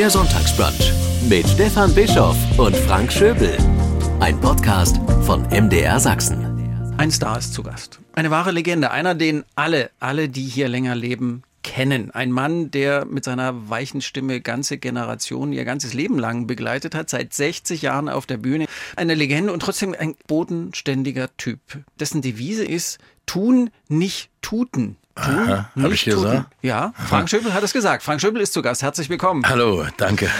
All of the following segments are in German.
Der Sonntagsbrunch mit Stefan Bischoff und Frank Schöbel. Ein Podcast von MDR Sachsen. Ein Star ist zu Gast. Eine wahre Legende. Einer, den alle, alle, die hier länger leben, kennen. Ein Mann, der mit seiner weichen Stimme ganze Generationen ihr ganzes Leben lang begleitet hat, seit 60 Jahren auf der Bühne. Eine Legende und trotzdem ein bodenständiger Typ, dessen Devise ist, tun, nicht tuten. Tun, Aha, hab ich nicht tuten. gesagt? Ja, Frank Schöbel hat es gesagt. Frank Schöbel ist zu Gast. Herzlich willkommen. Hallo, danke.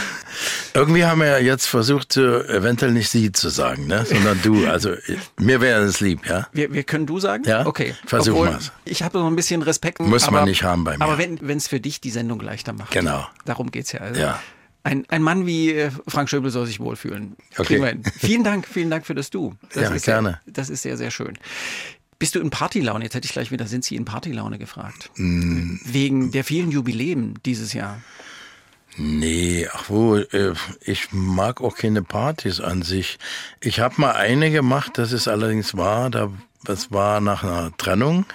Irgendwie haben wir ja jetzt versucht, so eventuell nicht Sie zu sagen, ne? sondern du. Also mir wäre es lieb, ja? Wir, wir können du sagen? Ja? Okay. Versuchen Obwohl, wir's. Ich habe noch ein bisschen Respekt. Muss man aber, nicht haben bei mir. Aber wenn es für dich die Sendung leichter macht. Genau. Darum geht's ja. Also. Ja. Ein, ein Mann wie äh, Frank Schöbel soll sich wohlfühlen. Okay. Vielen Dank, vielen Dank für das Du. Das Ja, gerne. Sehr, das ist sehr, sehr schön. Bist du in Partylaune? Jetzt hätte ich gleich wieder, sind Sie in Partylaune gefragt? Mm. Wegen der vielen Jubiläen dieses Jahr. Nee, ach wo, äh, ich mag auch keine Partys an sich. Ich habe mal eine gemacht, das ist allerdings wahr, da, das war nach einer Trennung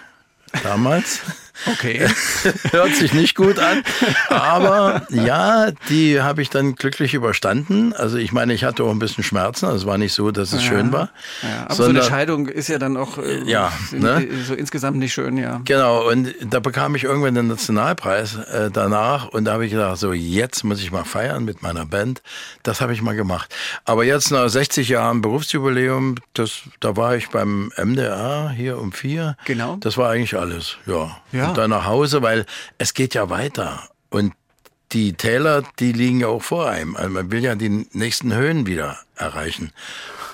damals. Okay. Hört sich nicht gut an, aber ja, die habe ich dann glücklich überstanden. Also ich meine, ich hatte auch ein bisschen Schmerzen, also es war nicht so, dass es schön war. Ja, aber so eine sondern- Scheidung ist ja dann auch äh, Ja, ne? so insgesamt nicht schön, ja. Genau, und da bekam ich irgendwann den Nationalpreis äh, danach und da habe ich gedacht, so jetzt muss ich mal feiern mit meiner Band. Das habe ich mal gemacht. Aber jetzt nach 60 Jahren Berufsjubiläum, das, da war ich beim MDR hier um vier. Genau. Das war eigentlich alles, ja. Ja. Und dann nach Hause, weil es geht ja weiter. Und die Täler, die liegen ja auch vor einem. Also man will ja die nächsten Höhen wieder erreichen.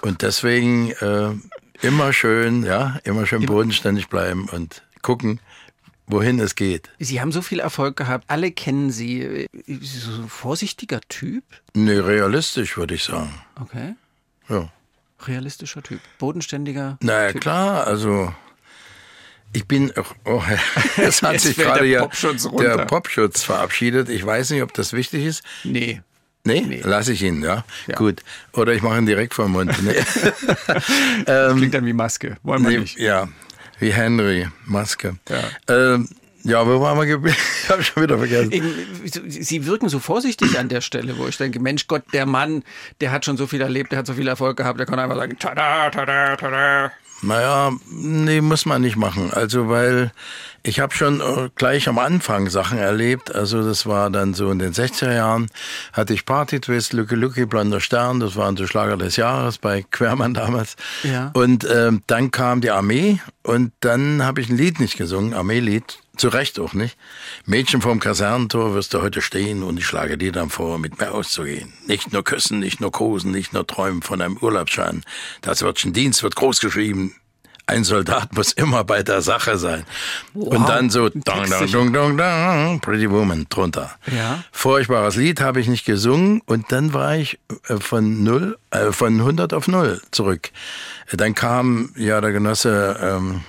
Und deswegen äh, immer schön, ja, immer schön bodenständig bleiben und gucken, wohin es geht. Sie haben so viel Erfolg gehabt. Alle kennen Sie. So ein vorsichtiger Typ. Nee, realistisch würde ich sagen. Okay. Ja. Realistischer Typ. Bodenständiger. Naja, Typ. klar, also ich bin, oh, oh, es hat Jetzt sich gerade der Popschutz runter. der Popschutz verabschiedet. Ich weiß nicht, ob das wichtig ist. Nee. Nee, Nee. lasse ich ihn, ja? Ja. Gut. Oder ich mache ihn direkt vom Mund. Nee. ähm, Klingt dann wie Maske. Wollen wir nee, nicht. ja, wie Henry, Maske. Ja. Ähm, ja, wo waren wir geblieben? Ich habe schon wieder vergessen. Sie wirken so vorsichtig an der Stelle, wo ich denke, Mensch Gott, der Mann, der hat schon so viel erlebt, der hat so viel Erfolg gehabt, der kann einfach sagen, tada, tada, tada. Naja, nee, muss man nicht machen. Also, weil ich habe schon äh, gleich am Anfang Sachen erlebt. Also, das war dann so in den 60er Jahren, hatte ich Party Twist, Lücke Lücke, Blonder Stern, das waren so Schlager des Jahres bei Quermann damals. Ja. Und ähm, dann kam die Armee und dann habe ich ein Lied nicht gesungen, Armeelied. Zu Recht auch nicht. Mädchen vorm Kasernentor wirst du heute stehen und ich schlage dir dann vor, mit mir auszugehen. Nicht nur küssen, nicht nur kosen, nicht nur träumen von einem Urlaubsschein. Das Wörtchen Dienst wird groß geschrieben. Ein Soldat muss immer bei der Sache sein. Und dann so dong, dong, dong, dong, dong, Pretty Woman drunter. Ja. Furchtbares Lied habe ich nicht gesungen und dann war ich äh, von null, äh, von 100 auf null zurück. Dann kam ja der Genosse ähm,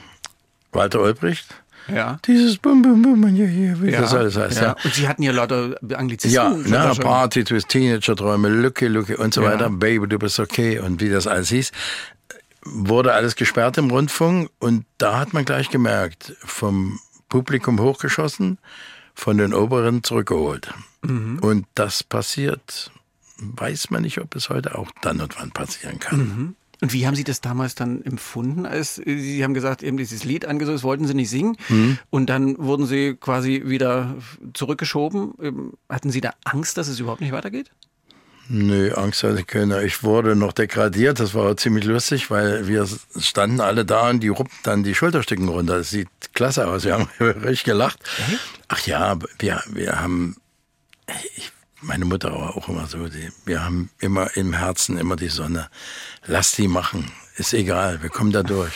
Walter Olbricht. Ja. Dieses Bum Bum Bum ja, hier, wie das alles heißt, ja. Und Sie hatten ja lauter Anglizismen. Ja, schon. Party Twist, Teenager-Träume, Lücke, Lücke und so Ja. weiter, Baby, du bist okay und wie das alles hieß, wurde alles gesperrt im Rundfunk und da hat man gleich gemerkt, vom Publikum hochgeschossen, von den Oberen zurückgeholt. Mhm. Und das passiert, weiß man nicht, ob es heute auch dann und wann passieren kann. Und wie haben Sie das damals dann empfunden? Als Sie haben gesagt, eben dieses Lied angesagt, das wollten Sie nicht singen. Mhm. Und dann wurden Sie quasi wieder zurückgeschoben. Ähm, Hatten Sie da Angst, dass es überhaupt nicht weitergeht? Nö, Angst hatte ich keine. Ich wurde noch degradiert, das war ziemlich lustig, weil wir standen alle da und die ruppten dann die Schulterstücken runter. Das sieht klasse aus, wir haben richtig gelacht. Ach ja, wir, wir haben, ich, meine Mutter war auch immer so, die, wir haben immer im Herzen immer die Sonne. Lass die machen, ist egal, wir kommen da durch.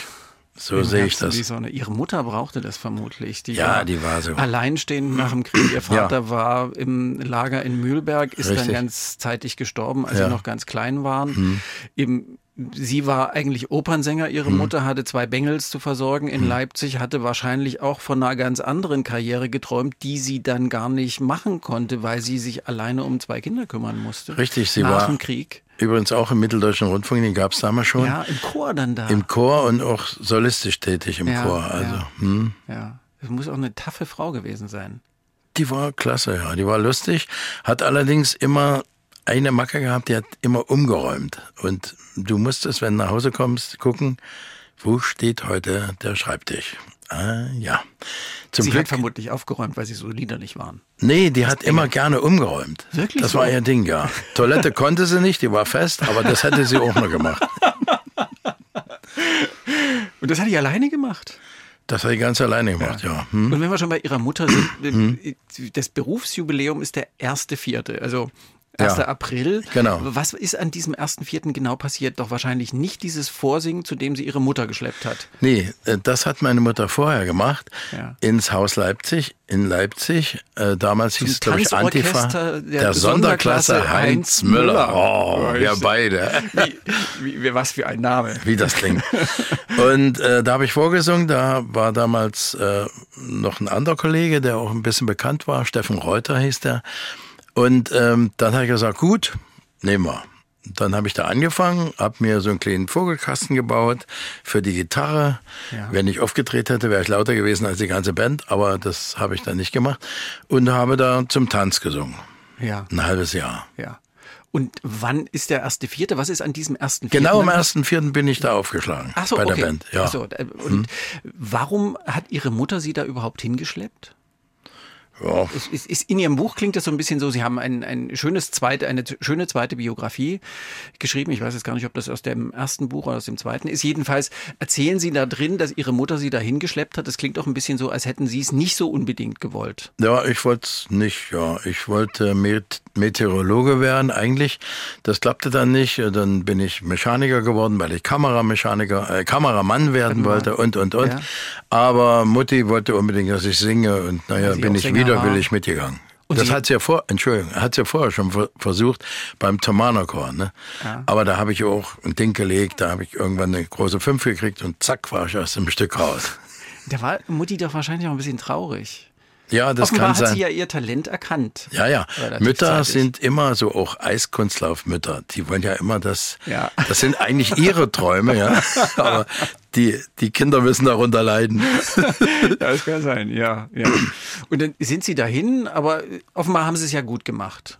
So sehe ich in Die das. Sonne. Ihre Mutter brauchte das vermutlich. Die Ja, die war so. Alleinstehend nach dem Krieg. Ihr Vater war im Lager in Mühlberg, ist dann Richtig. ganz zeitig gestorben, als Ja. Mhm. sie noch ganz klein waren. Eben, sie war eigentlich Opernsänger. Ihre Mutter hatte zwei Bengels zu versorgen Mhm. in Leipzig, hatte wahrscheinlich auch von einer ganz anderen Karriere geträumt, die sie dann gar nicht machen konnte, weil sie sich alleine um zwei Kinder kümmern musste. Richtig, sie nach war dem Krieg. übrigens auch im Mitteldeutschen Rundfunk, den gab es damals schon. Ja, im Chor dann da. Im Chor und auch solistisch tätig im Ja, Chor. Also, ja. hm. ja. Das muss auch eine taffe Frau gewesen sein. Die war klasse, ja. Die war lustig, hat allerdings immer eine Macke gehabt, die hat immer umgeräumt. Und du musstest, wenn du nach Hause kommst, gucken, wo steht heute der Schreibtisch? Ah, ja. Zum sie Glück, hat vermutlich aufgeräumt, weil sie so liederlich waren. Nee, die hat immer gerne umgeräumt. Wirklich? Das so? war ihr Ding, ja. Toilette konnte sie nicht, die war fest, aber das hätte sie auch noch gemacht. Und das hat die alleine gemacht? Das hat die ganz alleine gemacht, ja. ja. Hm? Und wenn wir schon bei ihrer Mutter sind, hm? das Berufsjubiläum ist der erste Vierte. Also 1. Ja, April. Genau. Was ist an diesem 1.4. genau passiert? Doch wahrscheinlich nicht dieses Vorsingen, zu dem sie ihre Mutter geschleppt hat. Nee, äh, das hat meine Mutter vorher gemacht. Ja. Ins Haus Leipzig, in Leipzig. Äh, damals Zum hieß es, glaube ich, Antifa. Der, der Sonderklasse Heinz Müller. Oh, wir beide. Wie, wie, was für ein Name. Wie das klingt. Und äh, da habe ich vorgesungen. Da war damals äh, noch ein anderer Kollege, der auch ein bisschen bekannt war. Steffen Reuter hieß der. Und ähm, dann habe ich gesagt, gut, nehmen wir. Dann habe ich da angefangen, habe mir so einen kleinen Vogelkasten gebaut für die Gitarre. Ja. Wenn ich aufgedreht hätte, wäre ich lauter gewesen als die ganze Band, aber das habe ich dann nicht gemacht. Und habe da zum Tanz gesungen. Ja. Ein halbes Jahr. Ja. Und wann ist der erste Vierte? Was ist an diesem ersten Vierten? Genau am ersten Vierten bin ich da aufgeschlagen. Ach so, bei okay. der Band. Ja. Ach so, äh, und hm. warum hat Ihre Mutter Sie da überhaupt hingeschleppt? Ja. Es, es, es, in Ihrem Buch klingt das so ein bisschen so, Sie haben ein, ein schönes zweite, eine schöne zweite Biografie geschrieben. Ich weiß jetzt gar nicht, ob das aus dem ersten Buch oder aus dem zweiten ist. Jedenfalls erzählen Sie da drin, dass Ihre Mutter Sie dahin geschleppt hat. Das klingt auch ein bisschen so, als hätten Sie es nicht so unbedingt gewollt. Ja, ich wollte es nicht, ja. Ich wollte Met Meteorologe werden eigentlich. Das klappte dann nicht. Dann bin ich Mechaniker geworden, weil ich Kameramechaniker, äh, Kameramann werden wollte und, und, und. Ja. Aber Mutti wollte unbedingt, dass ich singe und naja, bin ich wieder widerwillig mitgegangen. Und das hat sie ja vor, Entschuldigung, hat sie ja vorher schon versucht beim Thomanerchor, ne? Ja. Aber da habe ich auch ein Ding gelegt, da habe ich irgendwann eine große Fünf gekriegt und zack war ich aus dem Stück raus. Da war Mutti doch wahrscheinlich auch ein bisschen traurig. Ja, das Offenbar kann sein. hat sie ja ihr Talent erkannt. Ja, ja. Mütter zeitig. sind immer so auch Eiskunstlaufmütter. Die wollen ja immer das. Ja. Das sind eigentlich ihre Träume, ja. Aber die, die Kinder müssen darunter leiden. ja, das kann sein, ja, ja. Und dann sind sie dahin, aber offenbar haben sie es ja gut gemacht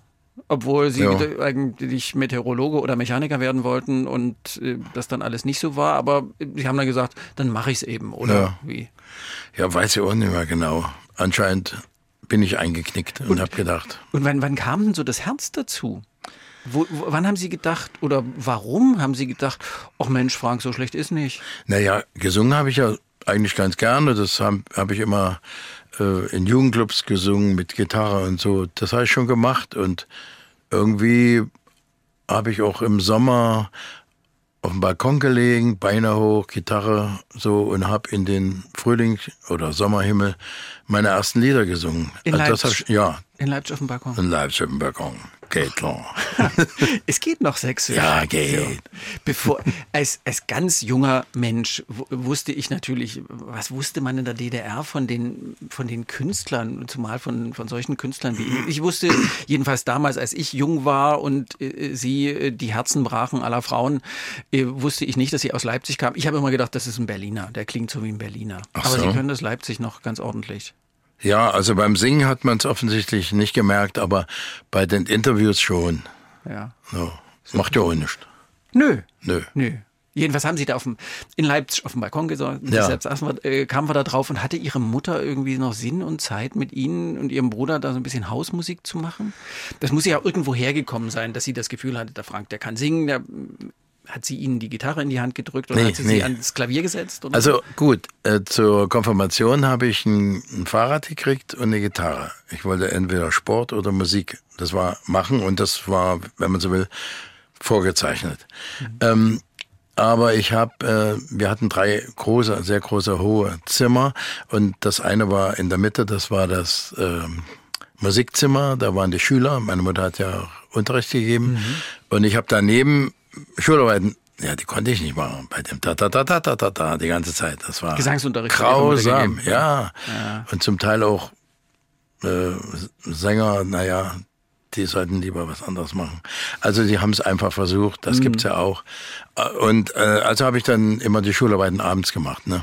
obwohl sie ja. eigentlich Meteorologe oder Mechaniker werden wollten und äh, das dann alles nicht so war. Aber sie haben dann gesagt, dann mache ich es eben, oder ja. wie? Ja, weiß ich auch nicht mehr genau anscheinend bin ich eingeknickt und, und habe gedacht. Und wann, wann kam denn so das Herz dazu? Wo, wo, wann haben Sie gedacht oder warum haben Sie gedacht, ach Mensch, Frank, so schlecht ist nicht? Naja, gesungen habe ich ja eigentlich ganz gerne. Das habe hab ich immer äh, in Jugendclubs gesungen mit Gitarre und so. Das habe ich schon gemacht und irgendwie habe ich auch im Sommer auf dem Balkon gelegen, Beine hoch, Gitarre so und habe in den Frühling oder Sommerhimmel meine ersten Lieder gesungen. In also Leipzig? Ich, ja. In Leipzig auf dem Balkon? In Leipzig auf dem Balkon. Geht klar. es geht noch sechs Ja, geht. Bevor, als, als ganz junger Mensch wusste ich natürlich, was wusste man in der DDR von den, von den Künstlern, zumal von, von solchen Künstlern wie ich. Ich wusste jedenfalls damals, als ich jung war und äh, sie äh, die Herzen brachen aller Frauen, äh, wusste ich nicht, dass sie aus Leipzig kam. Ich habe immer gedacht, das ist ein Berliner, der klingt so wie ein Berliner. Ach Aber so. sie können das Leipzig noch ganz ordentlich. Ja, also beim Singen hat man es offensichtlich nicht gemerkt, aber bei den Interviews schon. Ja. So. Macht ja auch nichts. Nö. Nö. Nö. Jedenfalls haben sie da auf dem, in Leipzig auf dem Balkon gesorgt. Ja. Wir, äh, kamen wir da drauf und hatte ihre Mutter irgendwie noch Sinn und Zeit mit ihnen und ihrem Bruder da so ein bisschen Hausmusik zu machen? Das muss ja irgendwo hergekommen sein, dass sie das Gefühl hatte, der Frank, der kann singen, der hat sie Ihnen die Gitarre in die Hand gedrückt oder nee, hat sie nee. sie ans Klavier gesetzt? Oder? Also gut, äh, zur Konfirmation habe ich ein, ein, Fahrrad gekriegt und eine Gitarre. Ich wollte entweder Sport oder Musik. Das war machen und das war, wenn man so will, vorgezeichnet. Mhm. Ähm, aber ich habe, äh, wir hatten drei große, sehr große, hohe Zimmer und das eine war in der Mitte, das war das äh, Musikzimmer, da waren die Schüler, meine Mutter hat ja Unterricht gegeben mhm. und ich habe daneben Schularbeiten, ja, die konnte ich nicht machen. Bei dem ta ta ta ta ta ta ta die ganze Zeit. Das war Gesangsunterricht grausam, ja. ja. Und zum Teil auch äh, Sänger, naja, die sollten lieber was anderes machen. Also die haben es einfach versucht, das mhm. gibt's ja auch. Und äh, also habe ich dann immer die Schularbeiten abends gemacht, ne?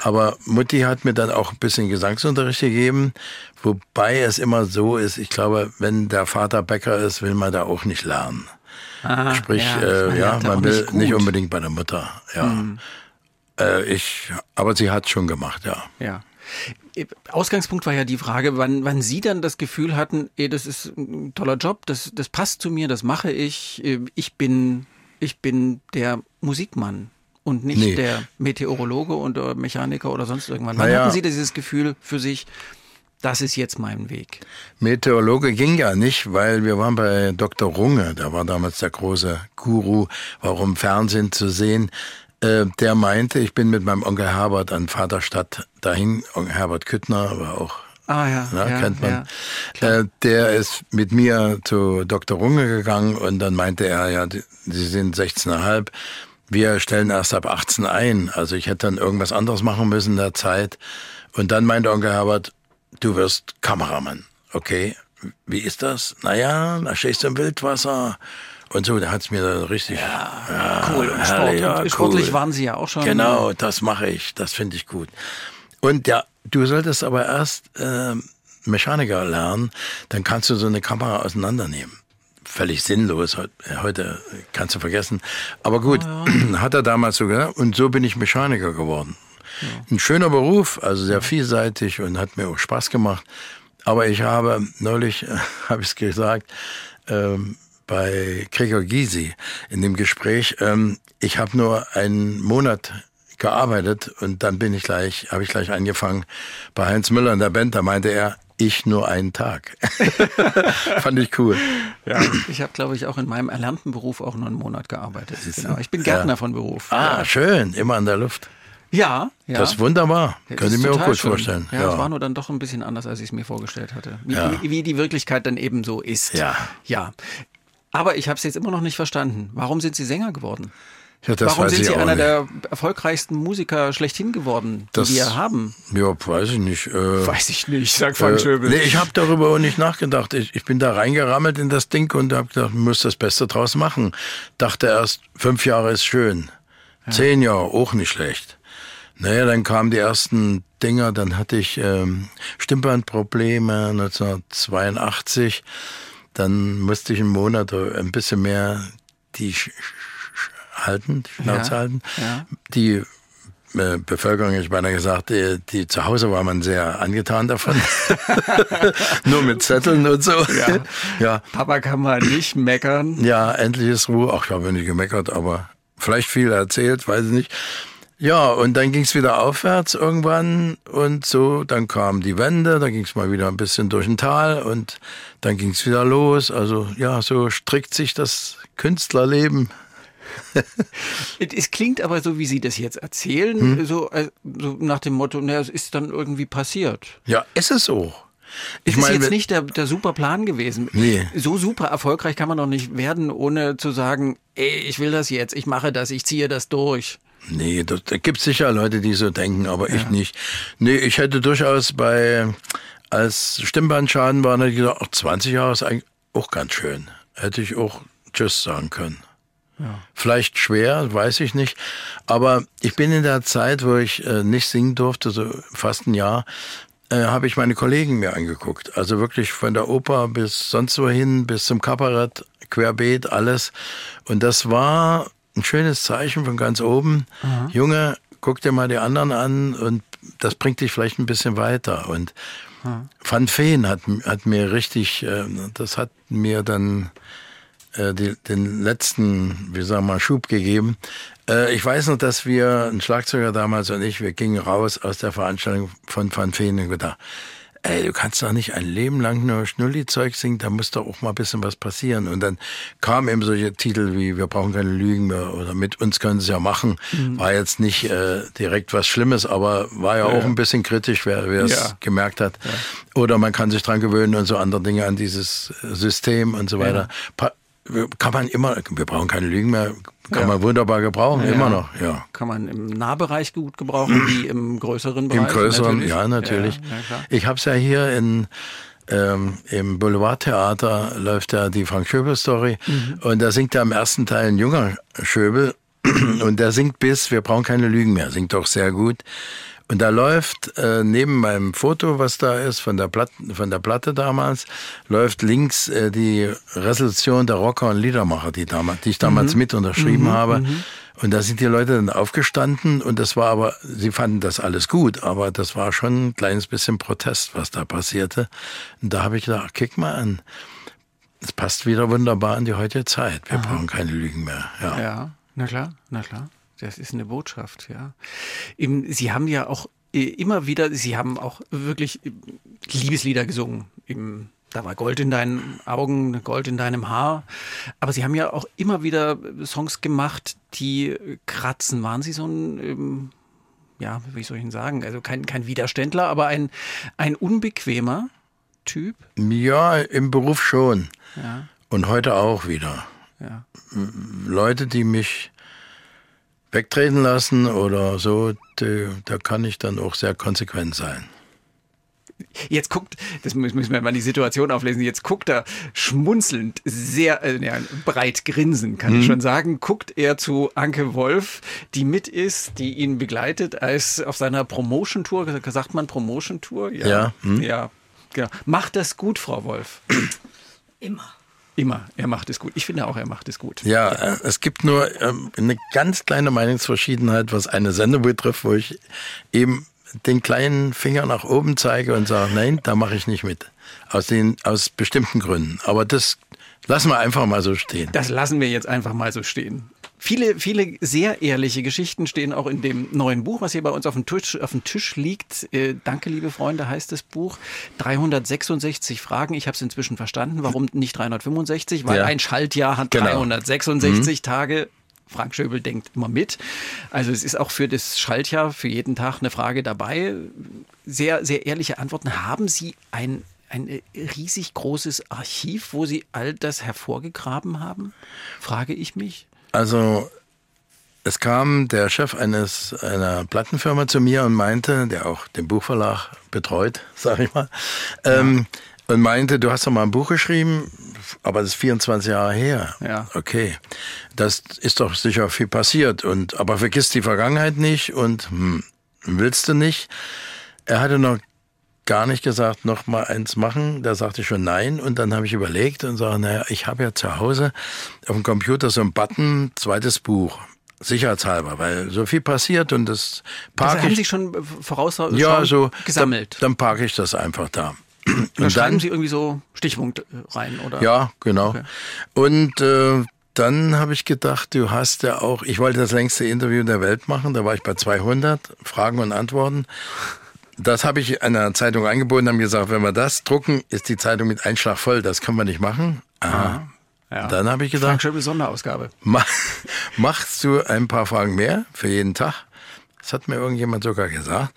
Aber Mutti hat mir dann auch ein bisschen Gesangsunterricht gegeben, wobei es immer so ist, ich glaube, wenn der Vater Bäcker ist, will man da auch nicht lernen. Ah, Sprich, ja, äh, ja man will nicht, nicht, unbedingt bei der Mutter. Ja. Mhm. Äh, ich, aber sie hat schon gemacht, ja. Ja. Ausgangspunkt war ja die Frage, wann, wann Sie dann das Gefühl hatten, ey, das ist ein toller Job, das, das passt zu mir, das mache ich, äh, ich bin, ich bin der Musikmann und nicht nee. der Meteorologe oder Mechaniker oder sonst irgendwann. Wann naja. hatten Sie dieses Gefühl für sich, das ist jetzt mein Weg? Meteorologe ging ja nicht, weil wir waren bei Dr. Runge, der war damals der große Guru, warum Fernsehen zu sehen. Äh, der meinte, ich bin mit meinem Onkel Herbert an Vaterstadt dahin, Onkel Herbert Küttner, war auch Ah ja, na, ja kennt man. Ja, äh, der ist mit mir zu Dr. Runge gegangen und dann meinte er, ja, Sie sind 16,5. Wir stellen erst ab 18 ein. Also ich hätte dann irgendwas anderes machen müssen in der Zeit. Und dann meinte Onkel Herbert, du wirst Kameramann. Okay, wie ist das? Naja, da stehst du im Wildwasser und so, da hat's mir dann richtig. Ja, ja cool. Und, Sport, und sportlich cool. waren Sie ja auch schon. Genau, das mache ich. Das finde ich gut. Und ja, du solltest aber erst äh, Mechaniker lernen, dann kannst du so eine Kamera auseinandernehmen. Völlig sinnlos. Heute kannst du vergessen. Aber gut, oh, ja. hat er damals so gesagt. Und so bin ich Mechaniker geworden. Ein schöner Beruf, also sehr vielseitig und hat mir auch Spaß gemacht. Aber ich habe neulich, äh, habe ich es gesagt, ähm, bei Gregor Gysi in dem Gespräch. Ähm, ich habe nur einen Monat gearbeitet und dann bin ich gleich, habe ich gleich angefangen bei Heinz Müller in der Band. Da meinte er, ich nur einen Tag. Fand ich cool. Ja, ich habe, glaube ich, auch in meinem erlernten Beruf auch nur einen Monat gearbeitet. Genau. Ich bin Gärtner ja. von Beruf. Ah, ja. schön, immer an der Luft. Ja, ja. Das ist wunderbar. Ja, Könnte ich mir auch gut schön. vorstellen. Ja, es war nur dann doch ein bisschen anders, als ich es mir vorgestellt hatte. Wie, ja. wie, wie, die Wirklichkeit dann eben so ist. Ja. Ja. Aber ich habe es jetzt immer noch nicht verstanden. Warum sind Sie Sänger geworden? Ja, das Warum sind Sie einer nicht. der erfolgreichsten Musiker schlechthin geworden, die das, wir haben? Ja, weiß ich nicht. Äh, weiß ich nicht, sagt Frank äh, Schöbel. Nee, ich habe darüber auch nicht nachgedacht. Ich, ich bin da reingerammelt in das Ding und habe gedacht, muss das Beste draus machen. Dachte erst, fünf Jahre ist schön. Ja. Zehn Jahre, auch nicht schlecht. Naja, dann kamen die ersten Dinger, dann hatte ich ähm, Stimmbandprobleme 1982 dann musste ich einen Monat ein bisschen mehr die Sch halten, die Schnauze ja, halten. Ja. Die äh, Bevölkerung, ich meine gesagt, die, die, zu Hause war man sehr angetan davon. Nur mit Zetteln und so. Ja. ja. Papa kann mal nicht meckern. Ja, endlich ist Ruhe. Ach, ich habe nicht gemeckert, aber vielleicht viel erzählt, weiß ich nicht. Ja, und dann ging es wieder aufwärts irgendwann und so, dann kam die Wende, dann ging es mal wieder ein bisschen durch ein Tal und dann ging es wieder los. Also ja, so strickt sich das Künstlerleben. es klingt aber so, wie Sie das jetzt erzählen, hm? so, äh, so, nach dem Motto, naja, es ist dann irgendwie passiert. Ja, ist es so. Ich ist meine, jetzt nicht der, der super Plan gewesen. Nee. So super erfolgreich kann man doch nicht werden, ohne zu sagen, ey, ich will das jetzt, ich mache das, ich ziehe das durch. Nee, da gibt sicher Leute, die so denken, aber ja. ich nicht. Nee, ich hätte durchaus bei, als Stimmbandsschaden war, hätte ach, 20 Jahre ist eigentlich auch ganz schön. Hätte ich auch Tschüss sagen können. Ja. Vielleicht schwer, weiß ich nicht. Aber ich bin in der Zeit, wo ich äh, nicht singen durfte, so fast ein Jahr, äh, habe ich meine Kollegen mir angeguckt. Also wirklich von der Oper bis sonst wohin, bis zum Kabarett, querbeet, alles. Und das war ein schönes Zeichen von ganz oben. Aha. Junge, guck dir mal die anderen an und das bringt dich vielleicht ein bisschen weiter. Und Aha. Van Feen hat, hat mir richtig, äh, das hat mir dann äh, die, den letzten, wie sagen wir mal, Schub gegeben. Äh, ich weiß noch, dass wir, ein Schlagzeuger damals und ich, wir gingen raus aus der Veranstaltung von Van Feen und gedacht, ey, du kannst doch nicht ein Leben lang nur Schnulli-Zeug singen, da muss doch auch mal ein bisschen was passieren. Und dann kamen eben solche Titel wie Wir brauchen keine Lügen mehr oder Mit uns können sie ja machen. Mhm. War jetzt nicht äh, direkt was Schlimmes, aber war ja, ja auch ja. ein bisschen kritisch, wer, es ja. gemerkt hat. Oder man kann sich dran gewöhnen und so andere Dinge an dieses System und so weiter. Pa kann man immer, wir brauchen keine Lügen mehr, kann ja. man wunderbar gebrauchen, ja, immer noch. Ja. Kann man im Nahbereich gut gebrauchen, wie im größeren Bereich? Im größeren, natürlich. ja, natürlich. Ja, ich habe es ja hier in ähm, im Boulevardtheater läuft ja die Frank Schöbel Story mhm. und da singt ja im ersten Teil ein junger Schöbel Und der singt bis, wir brauchen keine Lügen mehr, singt doch sehr gut. Und da läuft äh, neben meinem Foto, was da ist, von der, Platte, von der Platte damals, läuft links äh, die Resolution der Rocker und Liedermacher, die, damals, die ich damals mhm. mit unterschrieben mhm, habe. Mhm. Und da sind die Leute dann aufgestanden und das war aber, sie fanden das alles gut, aber das war schon ein kleines bisschen Protest, was da passierte. Und da habe ich gedacht, kick mal an. Es passt wieder wunderbar in die heutige Zeit. Wir Aha. brauchen keine Lügen mehr. Ja. ja, na klar, na klar. Das ist eine Botschaft, ja. Sie haben ja auch äh, immer wieder, Sie haben auch wirklich äh, Liebeslieder gesungen. da war Gold in deinen Augen, Gold in deinem Haar. Aber Sie haben ja auch immer wieder Songs gemacht, die kratzen. Waren Sie so ein, ähm, ja, wie soll ich Ihnen sagen, also kein, kein Widerständler, aber ein, ein unbequemer Typ? Ja, im Beruf schon. Ja. Und heute auch wieder. Ja. Leute, die mich wegtreten lassen oder so, da kann ich dann auch sehr konsequent sein. Jetzt guckt, das müssen wir mal die Situation auflesen, jetzt guckt er schmunzelnd, sehr äh, ja, breit grinsen, kann mhm. ich schon sagen, guckt er zu Anke Wolf, die mit ist, die ihn begleitet als auf seiner Promotion-Tour, sagt man Promotion-Tour? Ja. Ja, mhm. ja, genau. Macht das gut, Frau Wolf? Immer. Immer, er macht es gut. Ich finde auch, er macht es gut. Ja, es gibt nur ähm, eine ganz kleine Meinungsverschiedenheit, was eine Sendung betrifft, wo ich eben den kleinen Finger nach oben zeige und sage, nein, da mache ich nicht mit. Aus, den, aus bestimmten Gründen. Aber das lassen wir einfach mal so stehen. Das lassen wir jetzt einfach mal so stehen. Viele, viele sehr ehrliche Geschichten stehen auch in dem neuen Buch, was hier bei uns auf dem Tisch, auf dem Tisch liegt. Äh, Danke, liebe Freunde, heißt das Buch. 366 Fragen. Ich habe es inzwischen verstanden. Warum nicht 365? Weil ja. ein Schaltjahr hat genau. 366 mhm. Tage. Frank Schöbel denkt immer mit. Also es ist auch für das Schaltjahr für jeden Tag eine Frage dabei. Sehr, sehr ehrliche Antworten. Haben Sie ein ein riesig großes Archiv, wo Sie all das hervorgegraben haben? Frage ich mich. Also es kam der Chef eines einer Plattenfirma zu mir und meinte, der auch den Buchverlag betreut, sag ich mal, ja. ähm, und meinte, du hast doch mal ein Buch geschrieben, aber das ist 24 Jahre her. Ja. Okay, das ist doch sicher viel passiert und aber vergiss die Vergangenheit nicht und hm, willst du nicht? Er hatte noch gar nicht gesagt, noch mal eins machen. Da sagte ich schon nein. Und dann habe ich überlegt und sage, naja, ich habe ja zu Hause auf dem Computer so ein Button, zweites Buch. Sicherheitshalber, weil so viel passiert und das parke das haben Sie schon voraus ja, so, gesammelt. Dann, dann parke ich das einfach da. Und da schreiben Sie irgendwie so Stichpunkte rein, oder? Ja, genau. Okay. Und äh, dann habe ich gedacht, du hast ja auch, ich wollte das längste Interview der Welt machen, da war ich bei 200 Fragen und Antworten. Das habe ich einer Zeitung angeboten, haben gesagt, wenn wir das drucken, ist die Zeitung mit Einschlag voll. Das können wir nicht machen. Aha. Ja. Dann habe ich gedacht, Frank Sonderausgabe. Mach, machst du ein paar Fragen mehr für jeden Tag? Das hat mir irgendjemand sogar gesagt.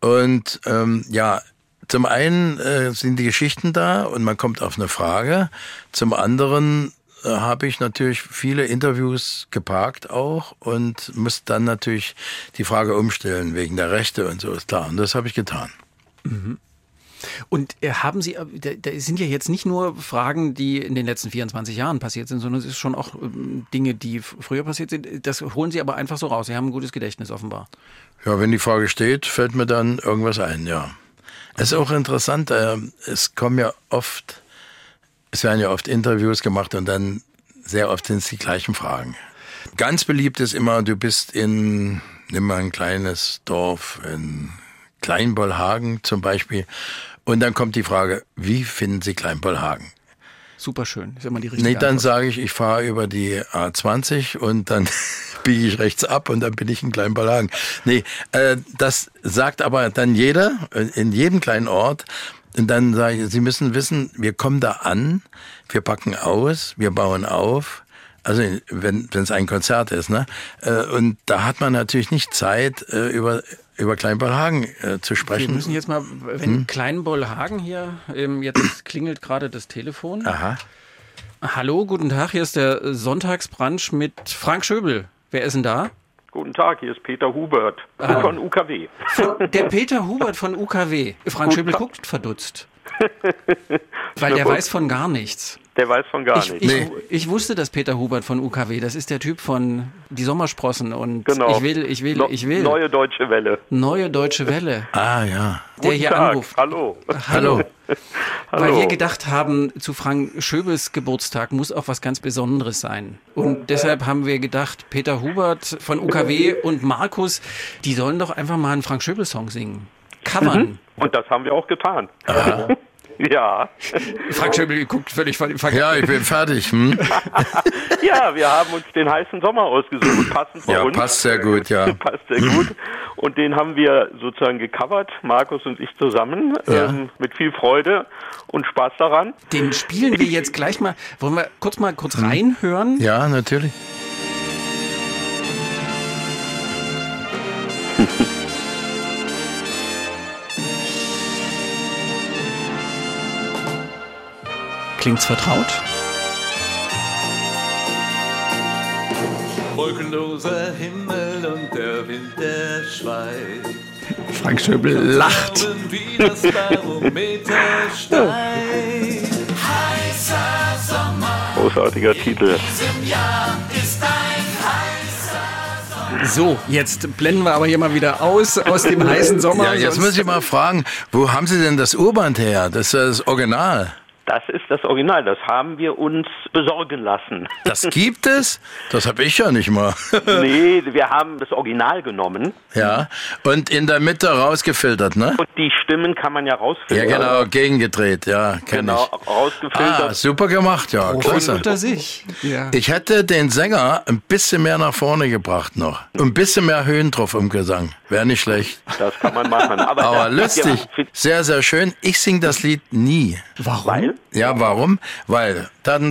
Und ähm, ja, zum einen äh, sind die Geschichten da und man kommt auf eine Frage. Zum anderen äh, habe ich natürlich viele Interviews geparkt auch und muss dann natürlich die Frage umstellen wegen der Rechte und so ist klar. Und das habe ich getan. Mhm. Und äh, haben Sie, äh, da sind ja jetzt nicht nur Fragen, die in den letzten 24 Jahren passiert sind, sondern es ist schon auch ähm, Dinge, die früher passiert sind. Das holen Sie aber einfach so raus. Sie haben ein gutes Gedächtnis offenbar. Ja, wenn die Frage steht, fällt mir dann irgendwas ein, ja. Es ist auch interessant, es kommen ja oft es werden ja oft Interviews gemacht und dann sehr oft sind es die gleichen Fragen. Ganz beliebt ist immer, du bist in, nimm mal ein kleines Dorf in Kleinbollhagen zum Beispiel. Und dann kommt die Frage, wie finden Sie Kleinbollhagen? Super schön, ist immer die richtige Nee, dann sage ich, ich fahre über die A20 und dann biege ich rechts ab und dann bin ich in Kleinbollhagen. Nee, äh, das sagt aber dann jeder, in jedem kleinen Ort. Und dann sage ich, Sie müssen wissen, wir kommen da an, wir packen aus, wir bauen auf. Also wenn es ein Konzert ist, ne? Äh, und da hat man natürlich nicht Zeit, äh, über über Kleinbollhagen äh, zu sprechen. Wir müssen jetzt mal, wenn hm? Kleinbollhagen hier, ähm, jetzt klingelt gerade das Telefon. Aha. Hallo, guten Tag, hier ist der Sonntagsbrunch mit Frank Schöbel. Wer ist denn da? Guten Tag, hier ist Peter Hubert ah. von UKW. Der Peter Hubert von UKW. Frank Schöbel guckt verdutzt. Weil der weiß von gar nichts. Der weiß von gar Ich, nichts. ich, ich wusste das Peter Hubert von UKW. Das ist der Typ von Die Sommersprossen und Genau. ich will, ich will, ich will. Neue deutsche Welle. Neue Deutsche Welle. Ah, ja. Der Guten hier Tag. anruft. Hallo. Hallo. Hallo. Weil wir gedacht haben, zu Frank Schöbels Geburtstag muss auch was ganz Besonderes sein. Und deshalb haben wir gedacht, Peter Hubert von UKW und Markus, die sollen doch einfach mal einen Frank Schöbel-Song singen. Covern. Und das haben wir auch getan. ja. Frank Schöbel guckt völlig ver ver Ja, ich bin fertig. Hm? ja, wir haben uns den heißen Sommer ausgesucht. Passend für Ja, uns. passt sehr gut, ja. Passt sehr gut. Und den haben wir sozusagen gecovert, Markus und ich zusammen, Ja. ähm, mit viel Freude und Spaß daran. Den spielen wir jetzt gleich mal. Wollen wir kurz mal kurz reinhören? Ja, natürlich. Klingt's vertraut? Wolkenloser Himmel und der Wind, der schweigt. Frank Schöbel lacht. Schauen, wie das Barometer steigt. Heißer Sommer, Großartiger Titel. So, jetzt blenden wir aber hier mal wieder aus, aus dem heißen Sommer. Ja, jetzt muss ich mal fragen, wo haben Sie denn das Urband her? Das ist das Original. Das ist das Original. Das haben wir uns besorgen lassen. Das gibt es? Das habe ich ja nicht mal. nee, wir haben das Original genommen ja, und in der Mitte rausgefiltert, ne? und die Stimmen kann man ja Ja, rausfiltern. genau, gegengedreht, ja, kenne Genau, ich. rausgefiltert. Ah, super gemacht, ja, klasse. unter sich. Ja. Ich hätte den Sänger ein bisschen mehr nach vorne gebracht noch. Ein bisschen mehr Höhen drauf im Gesang. Wäre nicht schlecht. Das kann man machen. Aber, Aber lustig. Ja, Sehr, sehr schön. Ich sing das Lied nie. Warum? weil? Ja, warum? Weil das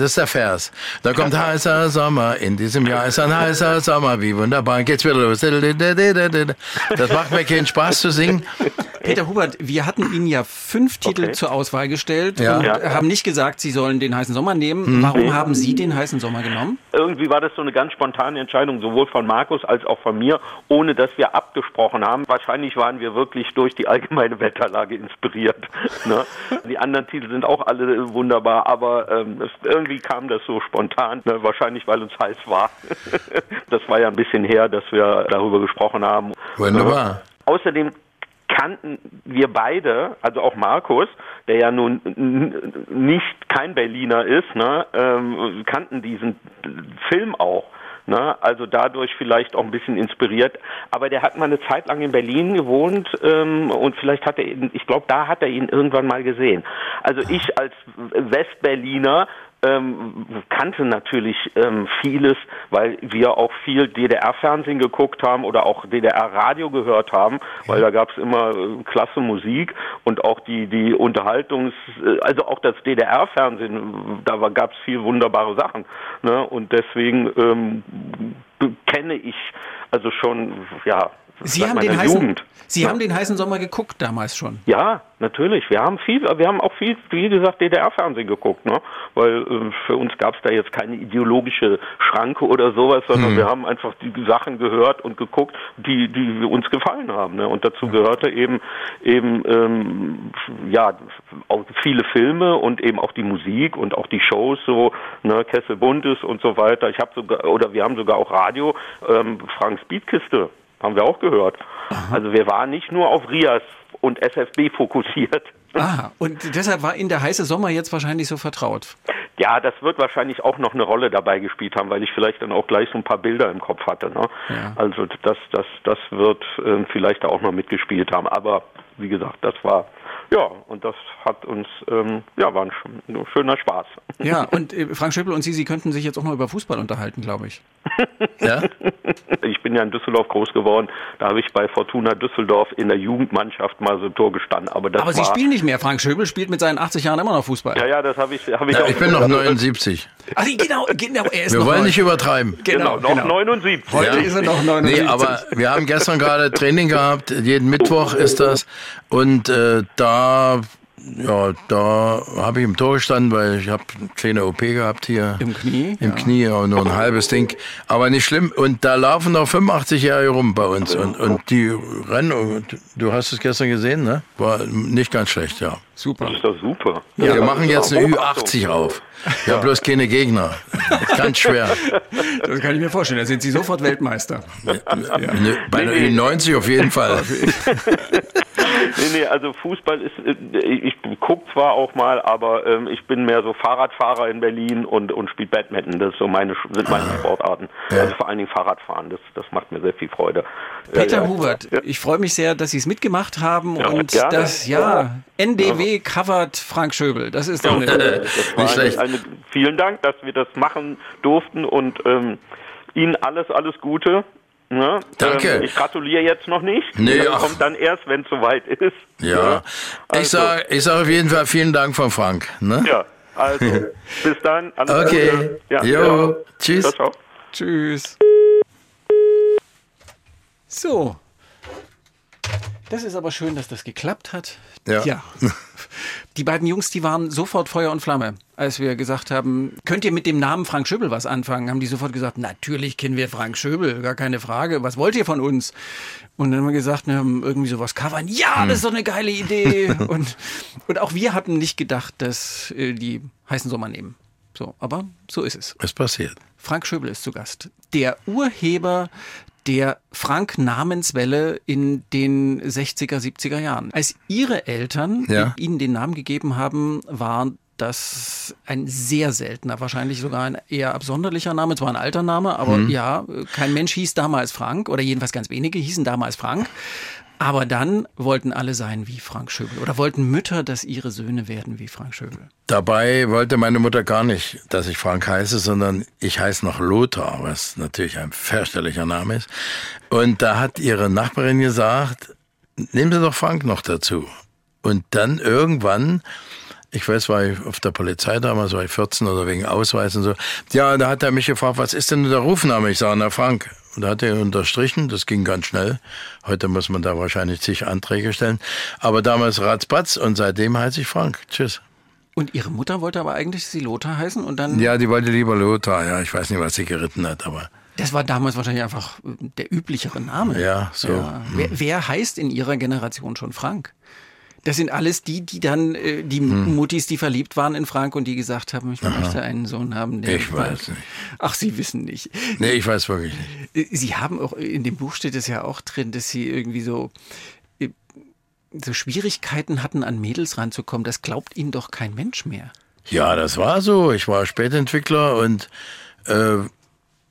ist der Vers. Da kommt heißer Sommer, in diesem Jahr ist ein heißer Sommer, wie wunderbar geht's wieder los. Das macht mir keinen Spaß zu singen. Peter Hubert, wir hatten Ihnen ja fünf Titel Okay. zur Auswahl gestellt Ja. und Ja. haben nicht gesagt, Sie sollen den heißen Sommer nehmen. Warum haben Sie den heißen Sommer genommen? Irgendwie war das so eine ganz spontane Entscheidung, sowohl von Markus als auch von mir, ohne dass wir abgesprochen haben. Wahrscheinlich waren wir wirklich durch die allgemeine Wetterlage inspiriert. Ne? Die anderen Titel sind auch alle wunderbar, aber ähm, es, irgendwie kam das so spontan. Ne? Wahrscheinlich, weil uns heiß war. das war ja ein bisschen her, dass wir darüber gesprochen haben. Wunderbar. Außerdem kannten wir beide, also auch Markus, der ja nun nicht kein Berliner ist, ne, ähm, kannten diesen Film auch. Ne, also dadurch vielleicht auch ein bisschen inspiriert. Aber der hat mal eine Zeit lang in Berlin gewohnt ähm, und vielleicht hat er ihn, ich glaube, da hat er ihn irgendwann mal gesehen. Also ich als Westberliner ähm, kannte natürlich ähm, vieles, weil wir auch viel DDR-Fernsehen geguckt haben oder auch DDR-Radio gehört haben, weil da gab es immer äh, klasse Musik und auch die die Unterhaltungs, äh, also auch das DDR-Fernsehen, da gab es viel wunderbare Sachen. Ne? Und deswegen ähm, kenne ich also schon, ja, Sie haben den heißen. Sie haben den heißen Sommer geguckt damals schon. Ja, natürlich. Wir haben viel, wir haben auch viel, wie gesagt, DDR-Fernsehen geguckt, ne? Weil äh, für uns gab es da jetzt keine ideologische Schranke oder sowas, sondern wir haben einfach die Sachen gehört und geguckt, die, die uns gefallen haben. Ne? Und dazu gehörte eben eben ähm, ja auch viele Filme und eben auch die Musik und auch die Shows, so ne, Kessel Buntes und so weiter. Ich habe sogar oder wir haben sogar auch Radio, ähm, Frank Speedkiste haben wir auch gehört. Also wir waren nicht nur auf Rias und SFB fokussiert. Ah, und deshalb war Ihnen der heiße Sommer jetzt wahrscheinlich so vertraut. Ja, das wird wahrscheinlich auch noch eine Rolle dabei gespielt haben, weil ich vielleicht dann auch gleich so ein paar Bilder im Kopf hatte. Ne? Ja. Also das, das, das wird äh, vielleicht da auch noch mitgespielt haben. Aber wie gesagt, das war ja und das hat uns ähm, ja war ein, sch- ein schöner Spaß. Ja, und äh, Frank Schöppel und Sie, Sie könnten sich jetzt auch mal über Fußball unterhalten, glaube ich. Ja? Ich bin ja in Düsseldorf groß geworden. Da habe ich bei Fortuna Düsseldorf in der Jugendmannschaft mal so ein Tor gestanden. Aber das Aber Sie war, spielen nicht mehr. Frank Schöppel spielt mit seinen 80 Jahren immer noch Fußball. Ja, ja, das habe ich, habe ich ja auch. ich bin noch 79. Ach, genau, genau, er ist Wir noch wollen nicht übertreiben. Genau, Genau, noch genau. 79. Heute ist er noch 79. Nee, aber wir haben gestern gerade Training gehabt, jeden Mittwoch ist das. Und äh, da Ja, da habe ich im Tor gestanden, weil ich habe eine kleine OP gehabt hier. Im Knie? Im Ja. Knie, auch nur ein halbes Ding. Aber nicht schlimm. Und da laufen noch 85-Jährige rum bei uns. Und, und die rennen, und du hast es gestern gesehen, ne? War nicht ganz schlecht, ja. Super. Das ist doch super. Wir Ja, machen das ist jetzt eine doch Hochachtung. Ü80 auf. Ja, bloß keine Gegner. Ganz schwer. Das kann ich mir vorstellen. Da sind Sie sofort Weltmeister. Ne, Bei einer Ü90 auf jeden Fall. Nee, nee, also Fußball ist, äh, ich gucke zwar auch mal, aber ähm, ich bin mehr so Fahrradfahrer in Berlin und, und spiele Badminton. Das so meine, sind meine Ah. Sportarten. Also vor allen Dingen Fahrradfahren, das, das macht mir sehr viel Freude. Peter ja, ja. Hubert, Ja. ich freue mich sehr, dass Sie es mitgemacht haben Ja, und gerne. das, ja, NDW covert Frank Schöbel. Das ist doch eine, Das war Nicht schlecht. Eine, vielen Dank, dass wir das machen durften und ähm, Ihnen alles, alles Gute. Ne? Danke. Ähm, ich gratuliere jetzt noch nicht. Nee, das ach. kommt dann erst, wenn es soweit ist. Ja. Ich Also, sage ich sag auf jeden Fall vielen Dank von Frank. Ne? Ja, also bis dann. Alles Okay. Gute. Ja, Jo, ja. tschüss. Ciao, ciao. Tschüss. So. Das ist aber schön, dass das geklappt hat. Ja. Die beiden Jungs, die waren sofort Feuer und Flamme. Als wir gesagt haben, könnt ihr mit dem Namen Frank Schöbel was anfangen, haben die sofort gesagt, natürlich kennen wir Frank Schöbel, gar keine Frage. Was wollt ihr von uns? Und dann haben wir gesagt, wir haben irgendwie sowas covern. Ja, das ist doch eine geile Idee. und, und auch wir hatten nicht gedacht, dass äh, die heißen Sommer nehmen. So, aber so ist es. Was passiert? Frank Schöbel ist zu Gast. Der Urheber der Frank-Namenswelle in den 60er, 70er Jahren. Als ihre Eltern Ja. ihnen den Namen gegeben haben, war das ein sehr seltener, wahrscheinlich sogar ein eher absonderlicher Name. Zwar ein alter Name, aber ja, kein Mensch hieß damals Frank oder jedenfalls ganz wenige hießen damals Frank. Aber dann wollten alle sein wie Frank Schöbel oder wollten Mütter, dass ihre Söhne werden wie Frank Schöbel. Dabei wollte meine Mutter gar nicht, dass ich Frank heiße, sondern ich heiße noch Lothar, was natürlich ein fürchterlicher Name ist. Und da hat ihre Nachbarin gesagt, nehmen Sie doch Frank noch dazu. Und dann irgendwann, ich weiß, war ich auf der Polizei damals, war ich 14 oder wegen Ausweis und so. Ja, da hat er mich gefragt, was ist denn der Rufname? Ich sage, na Frank. Und da hat er unterstrichen, das ging ganz schnell. Heute muss man da wahrscheinlich zig Anträge stellen. Aber damals ratzbatz und seitdem heiße ich Frank. Tschüss. Und ihre Mutter wollte aber eigentlich sie Lothar heißen und dann Ja, die wollte lieber Lothar, ja. Ich weiß nicht, was sie geritten hat, aber Das war damals wahrscheinlich einfach äh, der üblichere Name. Ja, so. Ja. Wer, wer heißt in ihrer Generation schon Frank? Das sind alles die, die dann, äh, die Hm. Muttis, die verliebt waren in Frank und die gesagt haben, ich möchte einen Sohn haben. Der Ich weiß nicht. Ach, Sie wissen nicht. nee, ich weiß wirklich nicht. Äh, Sie haben auch, in dem Buch steht es ja auch drin, dass Sie irgendwie so, äh, so Schwierigkeiten hatten, an Mädels ranzukommen. Das glaubt Ihnen doch kein Mensch mehr. Ja, das war so. Ich war Spätentwickler und äh,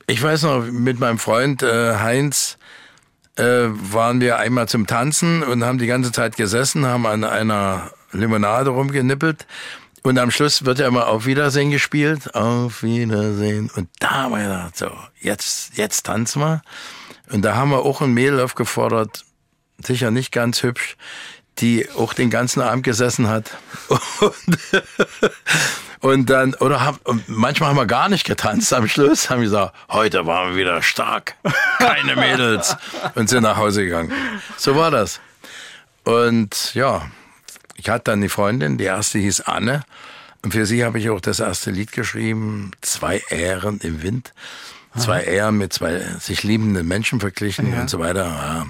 ich weiß noch, mit meinem Freund äh, Heinz äh, waren wir einmal zum Tanzen und haben die ganze Zeit gesessen, haben an einer Limonade rumgenippelt. Und am Schluss wird ja immer Auf Wiedersehen gespielt. Auf Wiedersehen. Und da haben wir gedacht, so, jetzt, jetzt tanzen wir. Und da haben wir auch ein Mädel aufgefordert, sicher nicht ganz hübsch, die auch den ganzen Abend gesessen hat. Und, und dann, oder haben, manchmal haben wir gar nicht getanzt am Schluss, haben gesagt, heute waren wir wieder stark, keine Mädels und sind nach Hause gegangen. So war das. Und ja, ich hatte dann die Freundin, die erste hieß Anne. Und für sie habe ich auch das erste Lied geschrieben, Zwei Ähren im Wind. Zwei Ähren mit zwei sich liebenden Menschen verglichen und so weiter. Ja,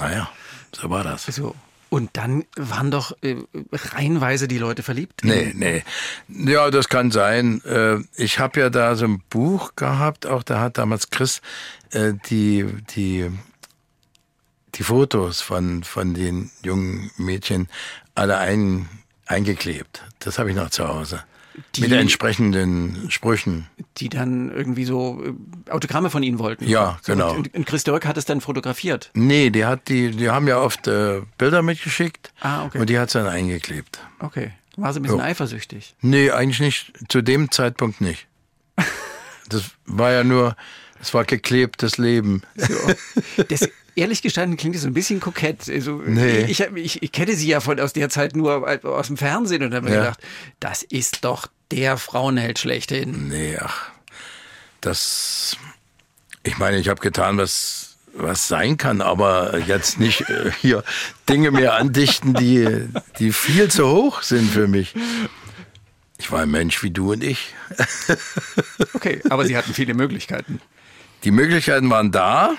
naja, so war das. So. Und dann waren doch äh, reihenweise die Leute verliebt. Nee, nee. Ja, das kann sein. Äh, Ich habe ja da so ein Buch gehabt, auch da hat damals Chris äh, die, die, die Fotos von, von den jungen Mädchen alle ein, eingeklebt. Das habe ich noch zu Hause. Die- Mit entsprechenden Sprüchen. die dann irgendwie so äh, Autogramme von ihnen wollten. Ja, so, genau. Und, und Chris Dirk hat es dann fotografiert. Nee, die hat die, die haben ja oft äh, Bilder mitgeschickt Ah, okay. und die hat dann eingeklebt. Okay. War sie ein bisschen Ja. eifersüchtig. Nee, eigentlich nicht. Zu dem Zeitpunkt nicht. Das war ja nur, es war geklebtes Leben. Das, ehrlich gestanden klingt das so ein bisschen kokett. Also, Nee. ich, ich, ich kenne sie ja von aus der Zeit nur aus dem Fernsehen und habe mir Ja. gedacht, das ist doch der Frauenheld schlechthin. Nee, ach, das, ich meine, ich habe getan, was, was sein kann, aber jetzt nicht äh, hier Dinge mir andichten, die, die viel zu hoch sind für mich. Ich war ein Mensch wie du und ich. Okay, aber Sie hatten viele Möglichkeiten. Die Möglichkeiten waren da.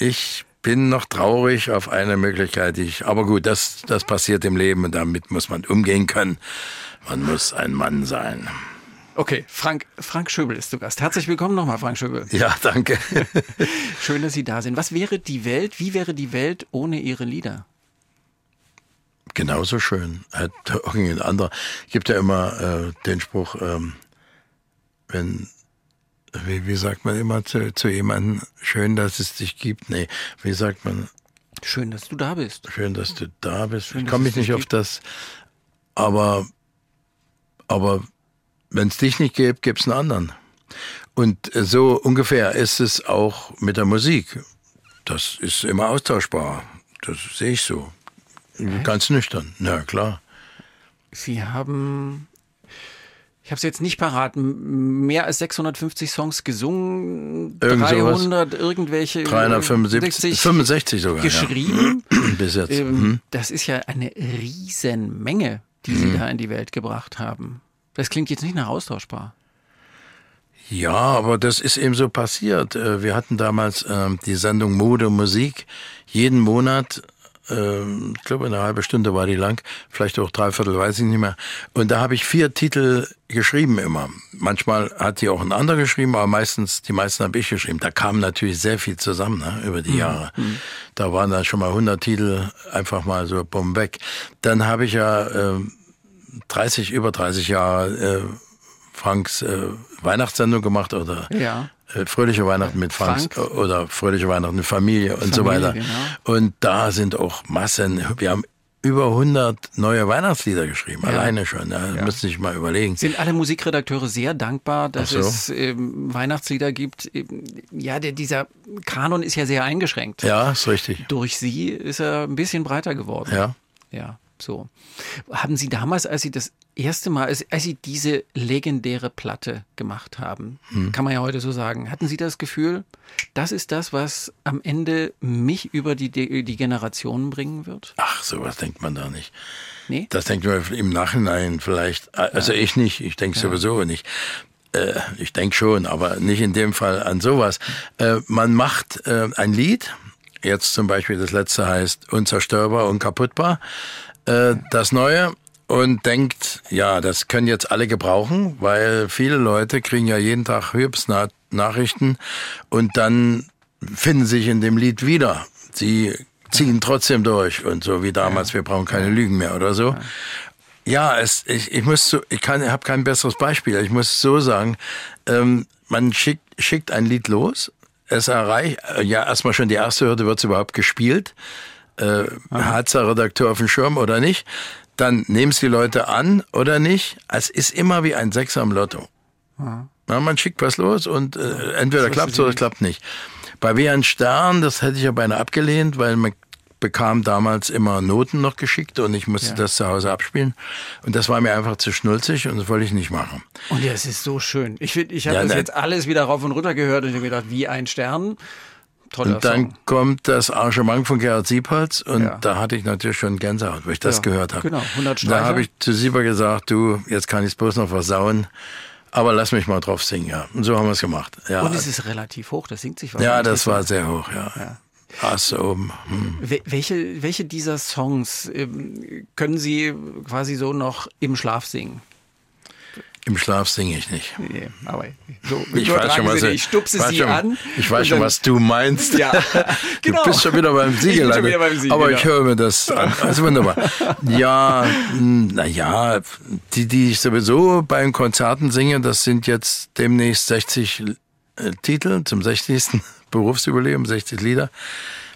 Ich bin noch traurig auf eine Möglichkeit. die Ich, aber gut, das, das passiert im Leben und damit muss man umgehen können. Man muss ein Mann sein. Okay, Frank, Frank Schöbel ist zu Gast. Herzlich willkommen nochmal, Frank Schöbel. Ja, danke. Schön, dass Sie da sind. Was wäre die Welt, wie wäre die Welt ohne Ihre Lieder? Genauso schön. Hat irgendein anderer. Gibt ja immer äh, den Spruch, ähm, wenn, wie, wie sagt man immer zu, zu jemandem, schön, dass es dich gibt? Nee, wie sagt man, Schön, dass du da bist. schön, dass du da bist. Schön, ich komme mich nicht auf gibt. das, aber, aber wenn es dich nicht gäbe, gäbe es einen anderen. Und so ungefähr ist es auch mit der Musik. Das ist immer austauschbar. Das sehe ich so. Ganz nüchtern. Na klar. Sie haben, ich habe es jetzt nicht parat, mehr als 650 Songs gesungen, Irgend sowas. 300 irgendwelche 375, 60 65 sogar. geschrieben. Ja. Bis jetzt. Ähm, Mhm. Das ist ja eine Riesenmenge, die Sie da in die Welt gebracht haben. Das klingt jetzt nicht nach austauschbar. Ja, aber das ist eben so passiert. Äh, Wir hatten damals ähm, die Sendung Mode und Musik. Jeden Monat, ähm, ich glaube eine halbe Stunde war die lang, vielleicht auch dreiviertel, weiß ich nicht mehr. Und da habe ich vier Titel geschrieben immer. Manchmal hat die auch ein anderer geschrieben, aber meistens, die meisten habe ich geschrieben. Da kam natürlich sehr viel zusammen ne, über die Jahre. Da waren dann schon mal 100 Titel einfach mal so bumm weg. Dann habe ich ja ähm, 30, über 30 Jahre äh, Franks äh, Weihnachtssendung gemacht oder Ja. Äh, Fröhliche Weihnachten mit Franks Frank. äh, oder Fröhliche Weihnachten mit Familie und so Familie, weiter. genau. Und da sind auch Massen. Wir haben über 100 neue Weihnachtslieder geschrieben, Ja. alleine schon. Da Ja. müsste ich mal überlegen. Sind alle Musikredakteure sehr dankbar, dass so. es ähm, Weihnachtslieder gibt? Ähm, Ja, der, dieser Kanon ist ja sehr eingeschränkt. Ja, ist richtig. Durch Sie ist er ein bisschen breiter geworden. Ja. Ja, so. Haben Sie damals, als Sie das erste Mal, als, als Sie diese legendäre Platte gemacht haben, Hm. kann man ja heute so sagen, hatten Sie das Gefühl, das ist das, was am Ende mich über die, die, Generationen bringen wird? Ach, sowas denkt man da nicht. Nee? Das denkt man im Nachhinein vielleicht. Also ich nicht, ich denke sowieso nicht. Äh, ich denke schon, aber nicht in dem Fall an sowas. Äh, man macht äh, ein Lied, jetzt zum Beispiel das letzte heißt Unzerstörbar, Unkaputtbar, äh, das neue und denkt, ja, das können jetzt alle gebrauchen, weil viele Leute kriegen ja jeden Tag Höchstnachrichten und dann finden sich in dem Lied wieder. Sie ziehen trotzdem durch und so wie damals, wir brauchen keine Lügen mehr oder so. Ja, es, ich, ich muss so, ich kann, habe kein besseres Beispiel. Ich muss so sagen, ähm, man schickt, schickt ein Lied los, es erreicht, äh, ja erstmal schon die erste Hürde, wird es überhaupt gespielt, äh, hat der Redakteur auf dem Schirm oder nicht, dann nehmen es die Leute an oder nicht. Es ist immer wie ein Sechser im Lotto. Na, man schickt was los und äh, entweder klappt es oder es klappt nicht. Bei Wie ein Stern, das hätte ich ja beinahe abgelehnt, weil man bekam damals immer Noten noch geschickt und ich musste Ja. das zu Hause abspielen. Und das war mir einfach zu schnulzig und das wollte ich nicht machen. Und ja, es ist so schön. Ich, find, ich habe Ja, das ne- jetzt alles wieder rauf und runter gehört und ich habe gedacht, wie ein Stern. Toller Und dann Song. kommt das Arrangement von Gerhard Siepholz und Ja. da hatte ich natürlich schon Gänsehaut, wo ich das Ja, gehört habe. genau, 100 Da Streicher. habe ich zu Sieber gesagt, du, jetzt kann ich es bloß noch versauen, aber lass mich mal drauf singen, ja. Und so haben wir es gemacht. Ja, Und es ist relativ hoch, das singt sich ja wahrscheinlich das war sehr hoch, ja. Ja. Ass oben. Hm. Wel- Welche, welche dieser Songs ähm, können Sie quasi so noch im Schlaf singen? Im Schlaf singe ich nicht. Nee, aber so, Ich weiß schon, was Sie, ich, stupse weiß Sie schon, an. Ich weiß schon, was du meinst. Ja, genau. Du bist schon wieder beim Sie Ich bin schon gelandet. wieder beim Sie, aber genau. ich höre mir das an. Also wunderbar. Ja, naja, die, die ich sowieso bei den Konzerten singe, das sind jetzt demnächst 60 äh, Titel zum 60. Berufsüberleben, 60 Lieder.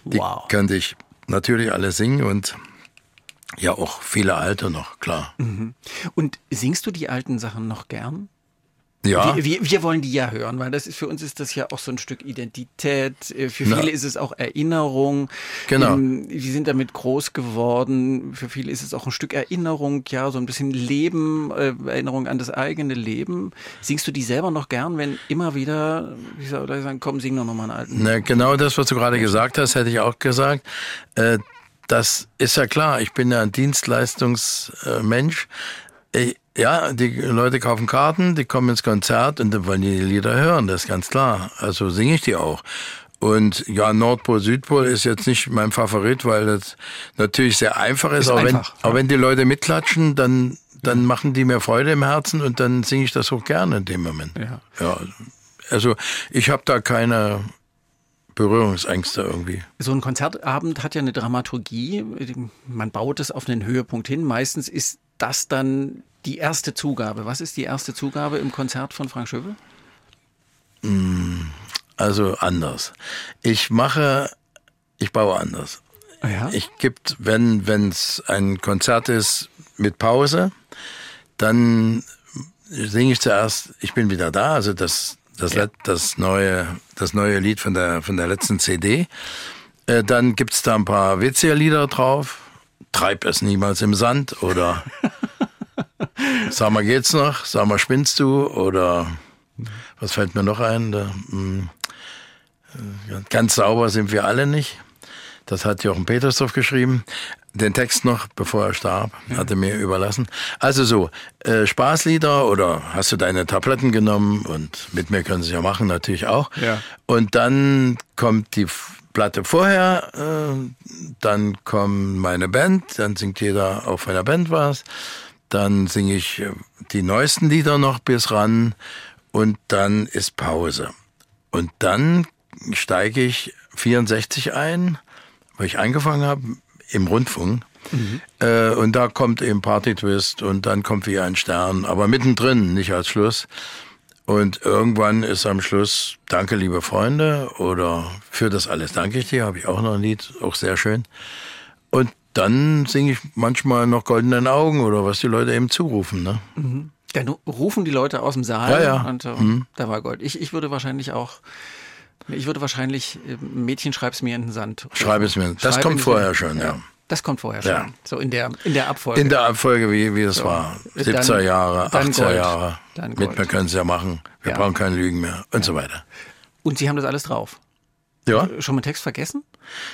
Die Wow. könnte ich natürlich alle singen und ja auch viele alte noch, klar. Und singst du die alten Sachen noch gern? Ja. Wir, wir, wir wollen die ja hören, weil das ist für uns ist das ja auch so ein Stück Identität. Äh, Für viele Na. ist es auch Erinnerung. Genau. Ähm, Wir sind damit groß geworden. Für viele ist es auch ein Stück Erinnerung, ja, so ein bisschen Leben, äh, Erinnerung an das eigene Leben. Singst du die selber noch gern, wenn immer wieder, wie soll ich sagen, komm, sing doch noch mal einen alten. Na, genau das, was du gerade gesagt hast, hätte ich auch gesagt. Äh, das ist ja klar. Ich bin ja ein Dienstleistungsmensch. Ich- Ja, die Leute kaufen Karten, die kommen ins Konzert und dann wollen die die Lieder hören, das ist ganz klar. Also singe ich die auch. Und ja, Nordpol, Südpol ist jetzt nicht mein Favorit, weil das natürlich sehr einfach ist. Ist aber, einfach, wenn, aber wenn die Leute mitklatschen, dann, dann machen die mir Freude im Herzen und dann singe ich das auch gerne in dem Moment. Ja. ja also ich habe da keine Berührungsängste irgendwie. So ein Konzertabend hat ja eine Dramaturgie. Man baut es auf einen Höhepunkt hin. Meistens ist das dann die erste Zugabe. Was ist die erste Zugabe im Konzert von Frank Schöbel? Also anders. Ich mache, ich baue anders. Ja. Ich gibt, wenn es ein Konzert ist mit Pause, dann singe ich zuerst Ich bin wieder da, also das das, Let- das neue das neue Lied von der von der letzten CD. Äh, dann gibt's da ein paar witzige Lieder drauf. Treib es niemals im Sand oder Sag mal geht's noch? Sag mal spinnst du oder was fällt mir noch ein? Da, hm, äh, ganz sauber sind wir alle nicht. Das hat Jochen Petersdorf geschrieben. Den Text noch, bevor er starb, hat er mir überlassen. Also so, äh, Spaßlieder oder hast du deine Tabletten genommen und mit mir können sie ja machen, natürlich auch. Ja. Und dann kommt die Platte vorher, äh, dann kommt meine Band, dann singt jeder auf einer Band was. Dann singe ich äh, die neuesten Lieder noch bis ran und dann ist Pause. Und dann steige ich 64 ein, wo ich angefangen habe im Rundfunk. Äh, und da kommt eben Party Twist und dann kommt wie ein Stern, aber mittendrin, nicht als Schluss. Und irgendwann ist am Schluss Danke, liebe Freunde oder für das alles danke ich dir, habe ich auch noch ein Lied, auch sehr schön. Und dann singe ich manchmal noch Goldenen Augen oder was die Leute eben zurufen. Ne? Dann rufen die Leute aus dem Saal Ja, ja. und äh, da war Gold. Ich, ich würde wahrscheinlich auch, ich würde wahrscheinlich, äh, Mädchen schreib's mir in den Sand. Schreib es mir. Das Schreib kommt vorher schon, ja. Das kommt vorher schon. Ja. So in der, in der Abfolge. In der Abfolge, wie, wie es So. war. Dann- 70er Jahre, dann 80er Gold. Jahre. Dann Mit mir können sie ja machen. Wir Ja. brauchen keine Lügen mehr und so weiter. und Sie haben das alles drauf. Ja? Schon mal Text vergessen?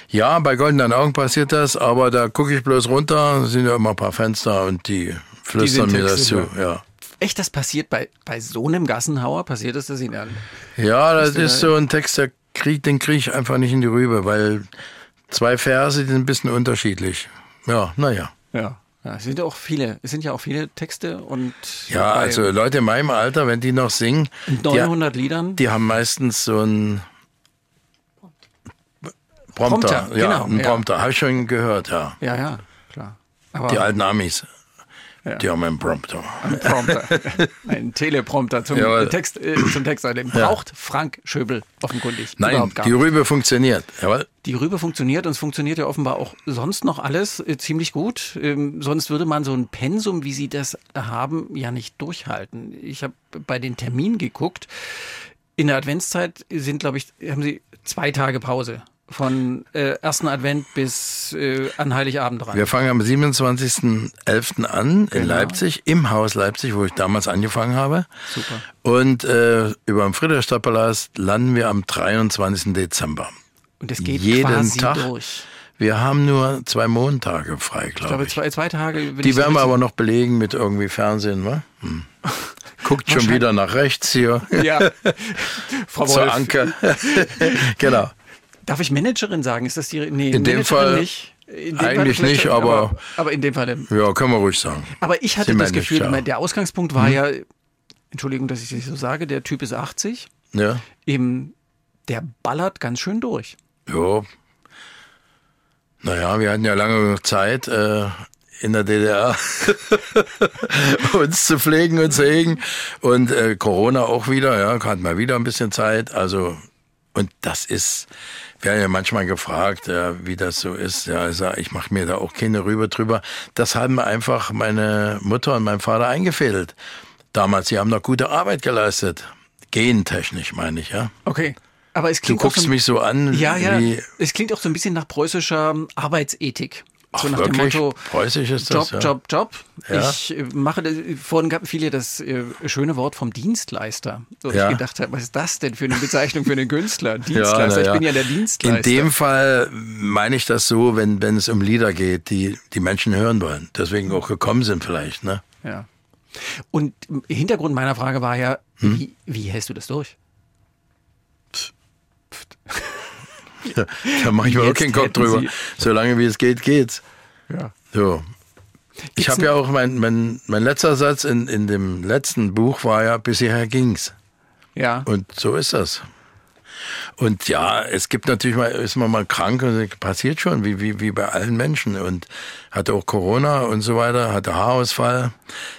ja, bei Goldenen Augen passiert das, aber da gucke ich bloß runter, es sind ja immer ein paar Fenster und die flüstern mir das zu. Ja. Echt, das passiert bei, bei so einem Gassenhauer? Passiert das, dass Ihnen Ja, das ist da- so ein Text, der krieg, den kriege ich einfach nicht in die Rübe, weil zwei Verse, die sind ein bisschen unterschiedlich. Ja, naja. Ja. ja. Es sind ja auch viele, es sind ja auch viele Texte und Ja, also Leute in meinem Alter, wenn die noch singen, die, 900 Liedern. die haben meistens so ein Prompter. Prompter, ja, genau, ein ja. Prompter. Habe ich schon gehört, ja. Ja, ja, klar. Aber Die alten Amis, die haben einen Prompter. ein Prompter, ein Teleprompter zum Jawohl. Text, äh, zum Text. Den braucht Frank Schöbel offenkundig Nein, die. Rübe funktioniert. Jawohl. Die Rübe funktioniert und es funktioniert ja offenbar auch sonst noch alles äh, ziemlich gut. Ähm, sonst würde man so ein Pensum, wie Sie das haben, ja nicht durchhalten. Ich habe bei den Terminen geguckt. In der Adventszeit sind, glaube ich, haben Sie zwei Tage Pause. Von äh, ersten Advent bis äh, an Heiligabend rein. Wir fangen am 27.11. an in Genau. Leipzig, im Haus Leipzig, wo ich damals angefangen habe. Super. Und äh, über dem Friedrichstadtpalast landen wir am 23. Dezember. Und es geht jeden quasi Tag. durch. Wir haben nur zwei Montage frei, Ich glaube glaube, ich. zwei, zwei Tage. Die so werden wir aber noch belegen mit irgendwie Fernsehen, wa? Hm. Guckt schon wieder nach rechts hier. Ja. Frau Zur Wolf, Anke. genau. Darf ich Managerin sagen? Ist das die? Nee, In dem Managerin Fall nicht. Dem eigentlich vielleicht, nicht, aber- aber in dem Fall. Ja, können wir ruhig sagen. Aber ich hatte Sie das Gefühl, der Ausgangspunkt war ja, Entschuldigung, dass ich das so sage, der Typ ist 80, Ja. eben, der ballert ganz schön durch. Ja. Naja, wir hatten ja lange genug Zeit äh, in der DDR uns zu pflegen und zu hegen. Und äh, Corona auch wieder, ja, hatten wir wieder ein bisschen Zeit. Also, und das ist, werden ja manchmal gefragt, ja, wie das so ist. Ja, ich, sag, ich mache mir da auch keine Rübe drüber. Das haben mir einfach meine Mutter und mein Vater eingefädelt. damals, die haben noch gute Arbeit geleistet. Gentechnisch meine ich, ja. Okay. Aber es Du klingt auch guckst so, mich so an, Ja, ja. Es klingt auch so ein bisschen nach preußischer Arbeitsethik. So Ach, nach wirklich? dem Motto Preußisch ist Job, das, ja. Job, Job. Ja. Ich äh, mache vorhin gab viele das äh, schöne Wort vom Dienstleister. So Ja. ich gedacht habe, was ist das denn für eine Bezeichnung für einen Künstler? Dienstleister. na Ich bin ja der Dienstleister. In dem Fall meine ich das so, wenn, wenn es um Lieder geht, die die Menschen hören wollen. Deswegen auch gekommen sind vielleicht, ne? Ja. Und Hintergrund meiner Frage war ja, Hm? wie, wie hältst du das durch? Da mache ich mir auch keinen Kopf drüber. Sie- Solange wie es geht, geht's. Ja. So. Ich habe ja auch, mein, mein, mein letzter Satz in, in dem letzten Buch war ja, bis hierher ging's. Ja. Und so ist das. Und ja, es gibt natürlich mal, ist man mal krank und passiert schon, wie, wie, wie bei allen Menschen. Und hatte auch Corona und so weiter, hatte Haarausfall.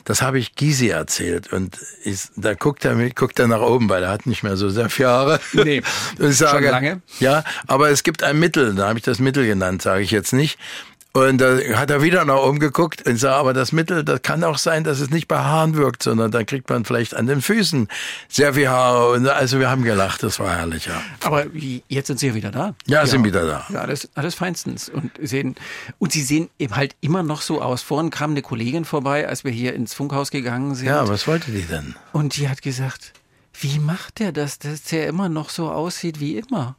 Das habe ich Gysi erzählt. Und ich, da guckt er, mit- guckt er nach oben, weil er hat nicht mehr so sehr viele Haare. Nee, und ich sage, schon lange. Ja, aber es gibt ein Mittel, da habe ich das Mittel genannt, sage ich jetzt nicht. Und da hat er wieder nach oben geguckt und sah, aber das Mittel, das kann auch sein, dass es nicht bei Haaren wirkt, sondern dann kriegt man vielleicht an den Füßen sehr viel Haare. Und also wir haben gelacht, das war herrlich, ja. Aber jetzt sind sie ja wieder da. Ja, sind wieder da. Ja, alles, alles feinstens. Und sehen, und sie sehen eben halt immer noch so aus. Vorhin kam eine Kollegin vorbei, als wir hier ins Funkhaus gegangen sind. Ja, was wollte die denn? Und die hat gesagt, wie macht der das, dass der immer noch so aussieht wie immer?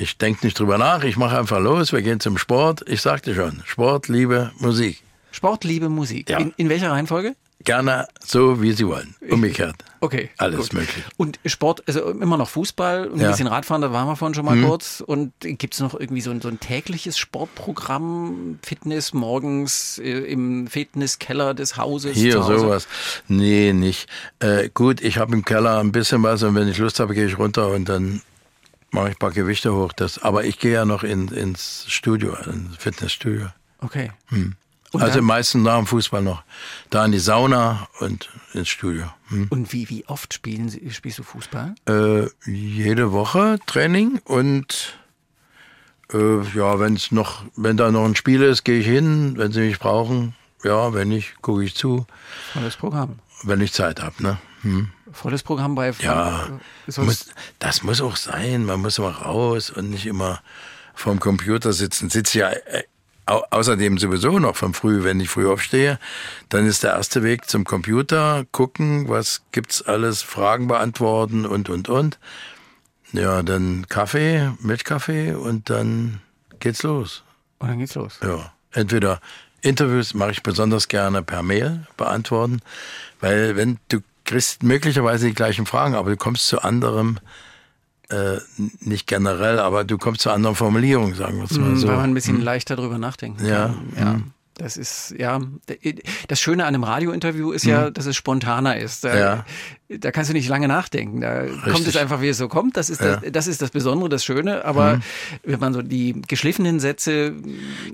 Ich denke nicht drüber nach, ich mache einfach los, wir gehen zum Sport. Ich sagte schon, Sport, Liebe, Musik. Sport, Liebe, Musik. Ja. In, in welcher Reihenfolge? Gerne so, wie Sie wollen. Umgekehrt. Okay. Alles gut. möglich. Und Sport, also immer noch Fußball und ein Ja. Bisschen Radfahren, da waren wir vorhin schon mal kurz. Und gibt es noch irgendwie so ein, so ein tägliches Sportprogramm, Fitness morgens äh, im Fitnesskeller des Hauses? Hier, sowas. Nee, nicht. Äh, gut, ich habe im Keller ein bisschen was und wenn ich Lust habe, gehe ich runter und dann mache ich ein paar Gewichte hoch. Das, aber ich gehe ja noch in, ins Studio, ins Fitnessstudio. Okay. Und, also meistens nach dem Fußball noch. Da in die Sauna und ins Studio. Hm. und wie, wie oft spielen Sie, spielst du Fußball? Äh, jede Woche Training und äh, ja, wenn es noch, wenn da noch ein Spiel ist, gehe ich hin, wenn sie mich brauchen. Ja, wenn nicht, gucke ich zu, Volles Programm. wenn ich Zeit habe. Ne? Hm. Volles Programm bei Ja, muss, das muss auch sein. Man muss mal raus und nicht immer vorm Computer sitzen. Sitze ja äh, au außerdem sowieso noch von früh, wenn ich früh aufstehe. Dann ist der erste Weg zum Computer, gucken, was gibt's alles, Fragen beantworten und, und, und. Ja, dann Kaffee, Milchkaffee und dann geht's los. Und dann geht's los. Ja, entweder Interviews mache ich besonders gerne per Mail beantworten, weil wenn du kriegst möglicherweise die gleichen Fragen, aber du kommst zu anderem, äh, nicht generell, aber du kommst zu anderen Formulierungen, sagen wir es mal so. Weil man ein bisschen leichter drüber nachdenken Ja, kann. Ja. Das ist, ja, das Schöne an einem Radiointerview ist ja, dass es spontaner ist. Da, Mhm. Ja. Da kannst du nicht lange nachdenken. Da kommt es einfach, wie es so kommt. Das ist, das, das ist das Besondere, das Schöne. Aber Mhm. wenn man so die geschliffenen Sätze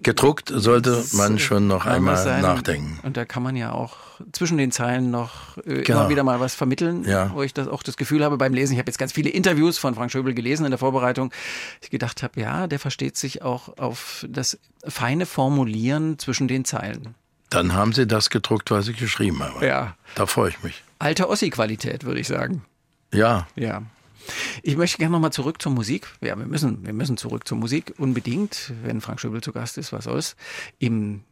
Gedruckt sollte man schon noch einmal sein. nachdenken. Und da kann man ja auch zwischen den Zeilen noch äh, Genau. immer wieder mal was vermitteln, Ja. wo ich das auch das Gefühl habe beim Lesen. Ich habe jetzt ganz viele Interviews von Frank Schöbel gelesen in der Vorbereitung. Ich gedacht habe, ja, der versteht sich auch auf das feine Formulieren zwischen den Zeilen. Dann haben sie das gedruckt, was ich geschrieben habe. Ja. Da freue ich mich. Alte Ossi-Qualität, würde ich sagen. Ja, Ja. Ich möchte gerne nochmal zurück zur Musik. Ja, wir müssen, wir müssen zurück zur Musik unbedingt, wenn Frank Schöbel zu Gast ist, was soll's. Im,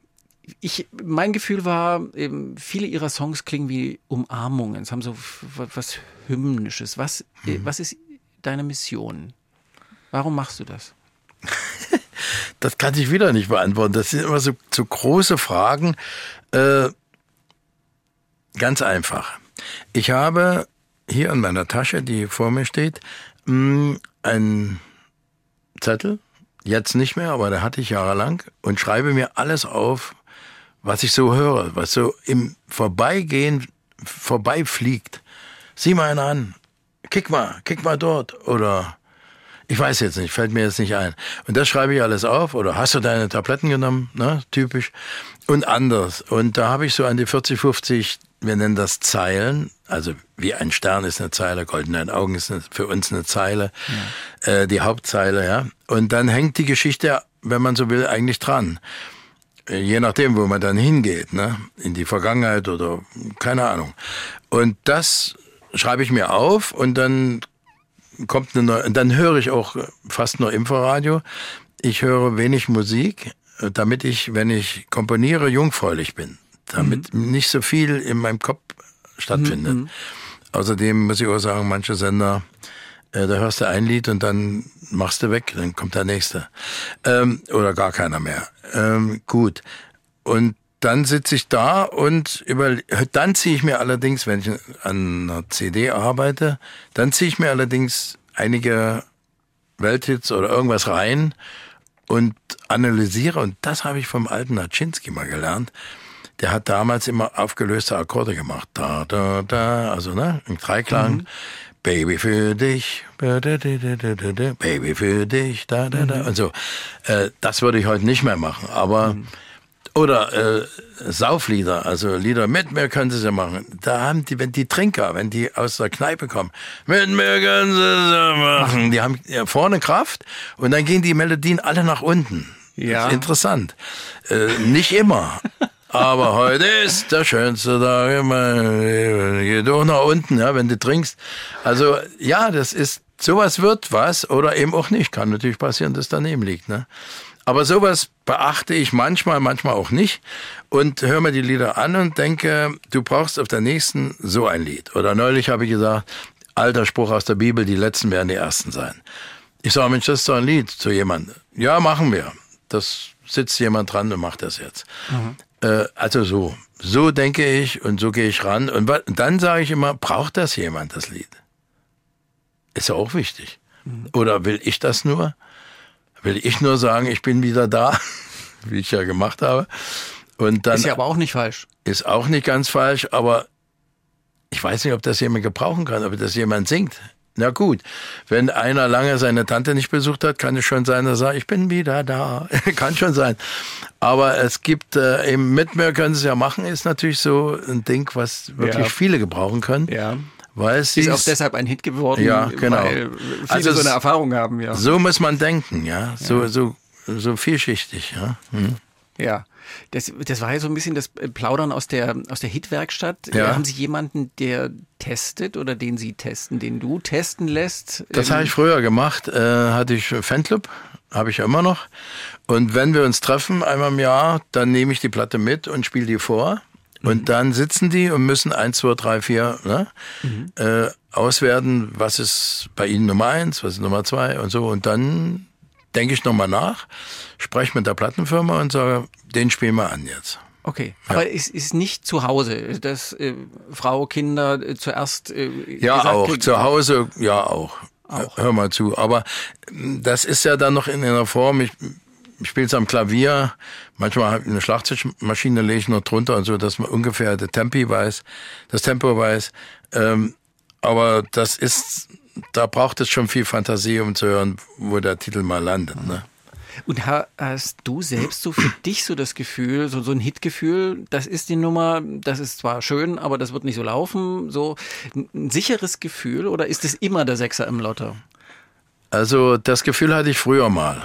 ich, mein Gefühl war, eben, viele ihrer Songs klingen wie Umarmungen. Es haben so was Hymnisches. Was, äh, was ist deine Mission? Warum machst du das? das kann ich wieder nicht beantworten. Das sind immer so, so große Fragen. Äh, ganz einfach. Ich habe hier in meiner Tasche, die vor mir steht, mh, einen Zettel. Jetzt nicht mehr, aber der hatte ich jahrelang und schreibe mir alles auf, was ich so höre, was so im Vorbeigehen vorbeifliegt. Sieh mal einen an. Kick mal, kick mal dort. Oder ich weiß jetzt nicht, fällt mir jetzt nicht ein. Und das schreibe ich alles auf. Oder hast du deine Tabletten genommen? Ne? Typisch. Und anders. Und da habe ich so an die 40, 50, wir nennen das Zeilen. Also wie ein Stern ist eine Zeile, goldene Augen ist eine, für uns eine Zeile. Äh, die Hauptzeile, ja. Und dann hängt die Geschichte, wenn man so will, eigentlich dran. Äh, Je nachdem, wo man dann hingeht, ne? In die Vergangenheit oder keine Ahnung. Und das schreibe ich mir auf und dann kommt eine neue, dann höre ich auch fast nur Inforadio. Ich höre wenig Musik, damit ich, wenn ich komponiere, jungfräulich bin. Damit nicht so viel in meinem Kopf stattfindet. Außerdem muss ich auch sagen, manche Sender, äh, da hörst du ein Lied und dann machst du weg, dann kommt der nächste. Ähm, oder gar keiner mehr. Ähm, gut. Und dann sitze ich da und über, dann ziehe ich mir allerdings, wenn ich an einer CD arbeite, dann ziehe ich mir allerdings einige Welthits oder irgendwas rein und analysiere. Und das habe ich vom alten Naczynski mal gelernt. Der hat damals immer aufgelöste Akkorde gemacht. Da, da, da, also ne, im Dreiklang. Baby für dich, Baby für dich, da, da, da. Und so. Äh, das würde ich heute nicht mehr machen. Aber oder äh, Sauflieder, also Lieder mit mir können sie ja machen. Da haben die, wenn die Trinker, wenn die aus der Kneipe kommen, mit mir können sie ja machen. Die haben vorne Kraft und dann gehen die Melodien alle nach unten. Ja. Interessant. Äh, nicht immer. Aber heute ist der schönste Tag in meinem Leben. Geh doch nach unten, ja, wenn du trinkst. Also, ja, das ist, sowas wird was oder eben auch nicht. Kann natürlich passieren, dass daneben liegt, ne? Aber sowas beachte ich manchmal, manchmal auch nicht und höre mir die Lieder an und denke, du brauchst auf der nächsten so ein Lied. Oder neulich habe ich gesagt, alter Spruch aus der Bibel, die letzten werden die ersten sein. Ich sage, Mensch, das ist doch ein Lied zu jemandem. Ja, machen wir. Das sitzt jemand dran und macht das jetzt. Äh, also so. So denke ich und so gehe ich ran. Und dann sage ich immer, braucht das jemand, das Lied? Ist ja auch wichtig. Oder will ich das nur? Will ich nur sagen, ich bin wieder da, wie ich ja gemacht habe. Und dann Ist ja aber auch nicht falsch. ist auch nicht ganz falsch, aber ich weiß nicht, ob das jemand gebrauchen kann, ob das jemand singt. Na gut, wenn einer lange seine Tante nicht besucht hat, kann es schon sein, dass er sagt, ich bin wieder da. kann schon sein. Aber es gibt äh, eben mit mir können sie es ja machen, ist natürlich so ein Ding, was wirklich Ja. viele gebrauchen können. Ja. Weil sie Ist auch es- deshalb ein Hit geworden, Ja, genau. weil viele Also so eine es- Erfahrung haben, ja. so muss man denken, ja. So, so, so vielschichtig, ja. Hm. Ja. Das, das war ja so ein bisschen das Plaudern aus der, aus der Hitwerkstatt. Ja. Haben Sie jemanden, der testet oder den Sie testen, den du testen lässt? Das Ähm, habe ich früher gemacht. Äh, hatte ich Fanclub, habe ich ja immer noch. Und wenn wir uns treffen einmal im Jahr, dann nehme ich die Platte mit und spiele die vor. Und dann sitzen die und müssen eins, zwei, drei, vier ne, äh, auswerten, was ist bei ihnen Nummer eins, was ist Nummer zwei und so. Und dann denke ich nochmal nach, spreche mit der Plattenfirma und sage, den spielen wir an jetzt. Okay, aber es ist nicht zu Hause, dass äh, Frau, Kinder äh, zuerst äh, Ja, auch. kriegen- Zu Hause, ja, auch. Hör mal zu. Aber mm, das ist ja dann noch in einer Form, ich, ich spiele es am Klavier, manchmal hab ich eine Schlagzeugmaschine lege ich noch drunter und so, dass man ungefähr das Tempi weiß, das Tempo weiß. Ähm, aber das ist, da braucht es schon viel Fantasie, um zu hören, wo der Titel mal landet. Ne? Und ha- hast du selbst so für dich so das Gefühl, so, so ein Hitgefühl, das ist die Nummer, das ist zwar schön, aber das wird nicht so laufen, so ein, sicheres Gefühl oder ist es immer der Sechser im Lotto? Also das Gefühl hatte ich früher mal.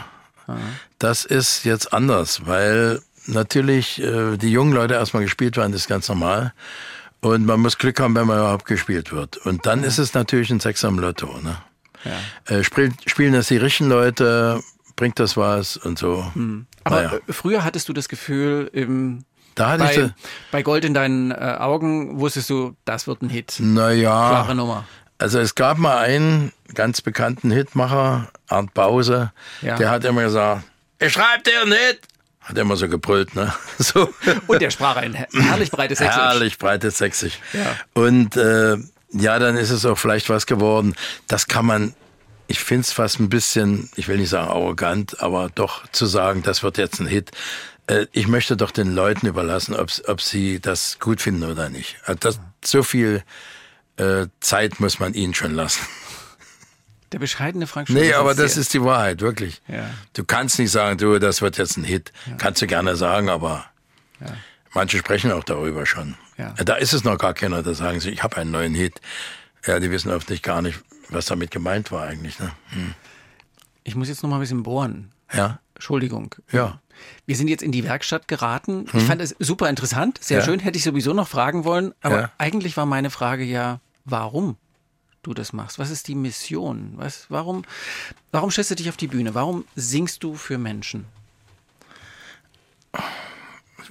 Das ist jetzt anders, weil natürlich äh, die jungen Leute erstmal gespielt werden, das ist ganz normal. Und man muss Glück haben, wenn man überhaupt gespielt wird. Und dann ist es natürlich ein Sechser im Lotto. Ne? Äh, spiel, spielen das die richtigen Leute, bringt das was und so. Aber Naja. äh, früher hattest du das Gefühl, im, Da hatte ich bei, das- bei Gold in deinen äh, Augen wusstest du, das wird ein Hit. Naja, Klare Nummer. also es gab mal einen ganz bekannten Hitmacher, Arndt Bause, Ja. der hat immer gesagt, ich schreib dir einen Hit. Hat er immer so gebrüllt, ne? So. Und der sprach ein her- herrlich breites Sächsisch. Herrlich breites Sächsisch. Ja. Und äh, ja, dann ist es auch vielleicht was geworden. Das kann man, ich finde es fast ein bisschen, ich will nicht sagen arrogant, aber doch zu sagen, das wird jetzt ein Hit. Äh, ich möchte doch den Leuten überlassen, ob, ob sie das gut finden oder nicht. Also das, so viel äh, Zeit muss man ihnen schon lassen. Der bescheidene Frank Nee, Schulz aber das ist die Wahrheit, wirklich. Ja. Du kannst nicht sagen, du, das wird jetzt ein Hit. Kannst du gerne sagen, aber manche sprechen auch darüber schon. Ja. Da ist es noch gar keiner, da sagen sie, ich habe einen neuen Hit. Ja, die wissen oft nicht gar nicht, was damit gemeint war eigentlich. Ne? Hm. Ich muss jetzt noch mal ein bisschen bohren. Ja, Entschuldigung. ja. Wir sind jetzt in die Werkstatt geraten. Ich fand es super interessant, sehr Hm. Ja. schön. Hätte ich sowieso noch fragen wollen. Aber Ja. eigentlich war meine Frage ja, warum du das machst? Was ist die Mission? Was, warum, warum stellst du dich auf die Bühne? Warum singst du für Menschen?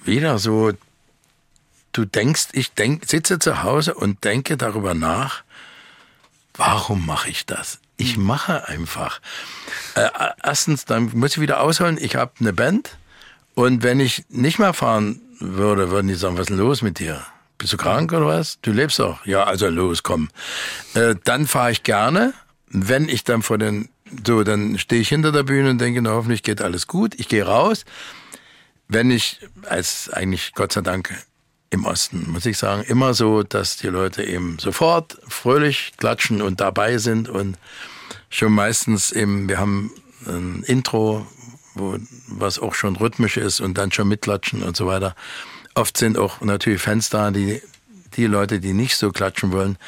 Wieder so, du denkst, ich denk, sitze zu Hause und denke darüber nach, warum mache ich das? Ich mache einfach. Äh, erstens, dann muss ich wieder ausholen, ich habe eine Band und wenn ich nicht mehr fahren würde, würden die sagen, was ist denn los mit dir? Bist du krank oder was? Du lebst doch. Ja, also los, komm. Äh, dann fahre ich gerne. Wenn ich dann vor den, so, dann stehe ich hinter der Bühne und denke, na, hoffentlich geht alles gut. Ich gehe raus. Wenn ich, als eigentlich Gott sei Dank im Osten, muss ich sagen, immer so, dass die Leute eben sofort fröhlich klatschen und dabei sind und schon meistens eben, wir haben ein Intro, wo, was auch schon rhythmisch ist und dann schon mitklatschen und so weiter. Oft sind auch natürlich Fans da, die, die Leute, die nicht so klatschen wollen,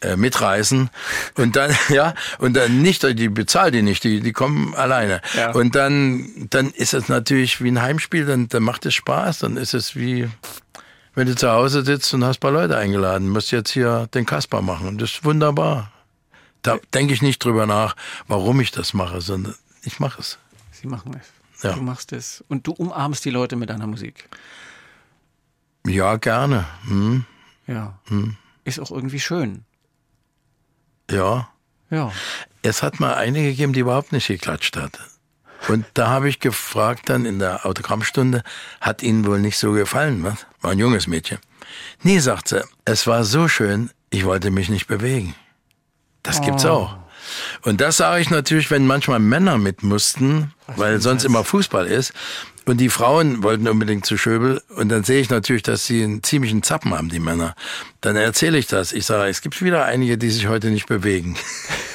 äh, mitreißen und dann ja und dann nicht die bezahlen die nicht die die kommen alleine Ja. und dann dann ist es natürlich wie ein Heimspiel dann dann macht es Spaß dann ist es wie wenn du zu Hause sitzt und hast ein paar Leute eingeladen musst jetzt hier den Kasper machen und das ist wunderbar da denke ich nicht drüber nach warum ich das mache sondern ich mache es Sie machen es. Ja. Du machst es. Und du umarmst die Leute mit deiner Musik. Ja gerne hm. Ja. Ist auch irgendwie schön. ja Ja. es hat mal eine gegeben, die überhaupt nicht geklatscht hat. Und da habe ich gefragt dann in der Autogrammstunde, hat Ihnen wohl nicht so gefallen, was? War ein junges Mädchen. Nee, sagt sie, es war so schön, ich wollte mich nicht bewegen. Das gibt's auch. Und das sage ich natürlich, wenn manchmal Männer mit mussten, weil sonst immer Fußball ist. Und die Frauen wollten unbedingt zu Schöbel. Und dann sehe ich natürlich, dass sie einen ziemlichen Zappen haben, die Männer. Dann erzähle ich das. Ich sage, es gibt wieder einige, die sich heute nicht bewegen.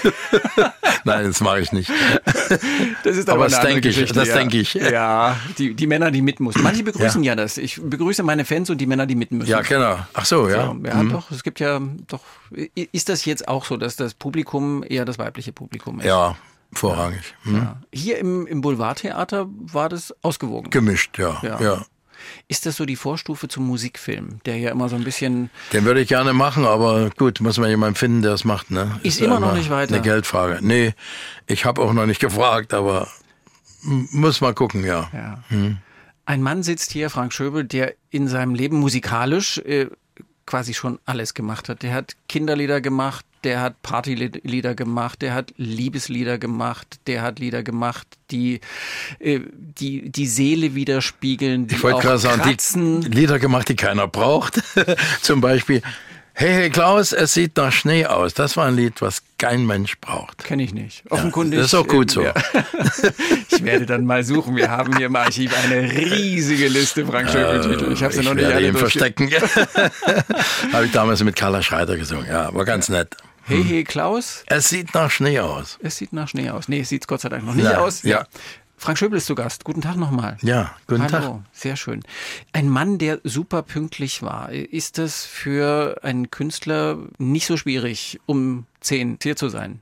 Nein, das mache ich nicht. Das ist Aber aber, das denke ich, das ja. denke ich. Ja, die, die Männer, die mit mussten. Manche begrüßen ja. das. Ich begrüße meine Fans und die Männer, die mit müssen. Ja, genau. Ach so, ja. Ja, ja doch. Es gibt ja doch. Ist das jetzt auch so, dass das Publikum eher das weibliche Publikum ist? Ja, vorrangig. Hm. Ja. Hier im, im Boulevardtheater war das ausgewogen. Gemischt, ja. Ja. ja. Ist das so die Vorstufe zum Musikfilm, der ja immer so ein bisschen Den würde ich gerne machen, aber gut, muss man jemanden finden, der es macht. Ne? Ist ja immer noch nicht weiter. Eine Geldfrage. Nee, ich habe auch noch nicht gefragt, aber muss mal gucken, ja. Ja. Ein Mann sitzt hier, Frank Schöbel, der in seinem Leben musikalisch äh, quasi schon alles gemacht hat. Der hat Kinderlieder gemacht, der hat Partylieder gemacht, der hat Liebeslieder gemacht, der hat Lieder gemacht, die äh, die, die Seele widerspiegeln, die Ich auch sagen, kratzen. die Lieder gemacht, die keiner braucht. Zum Beispiel, hey, hey Klaus, es sieht nach Schnee aus. Das war ein Lied, was kein Mensch braucht. Kenne ich nicht. Offenkundig. das ist auch gut so. Ja. Ich werde dann mal suchen. Wir haben hier im Archiv eine riesige Liste Frank Schöbel-Titel. Ich habe sie noch nicht alle ihn verstecken. Habe ich damals mit Carla Schreiter gesungen. Ja, war ganz nett. Hey, hey, Klaus. Es sieht nach Schnee aus. Es sieht nach Schnee aus. Nee, es sieht Gott sei Dank noch nicht Ja, aus. ja. Frank Schöbel ist zu Gast. Guten Tag nochmal. Ja, guten Hallo, Tag. sehr schön. Ein Mann, der super pünktlich war. Ist das für einen Künstler nicht so schwierig, um zehn hier zu sein?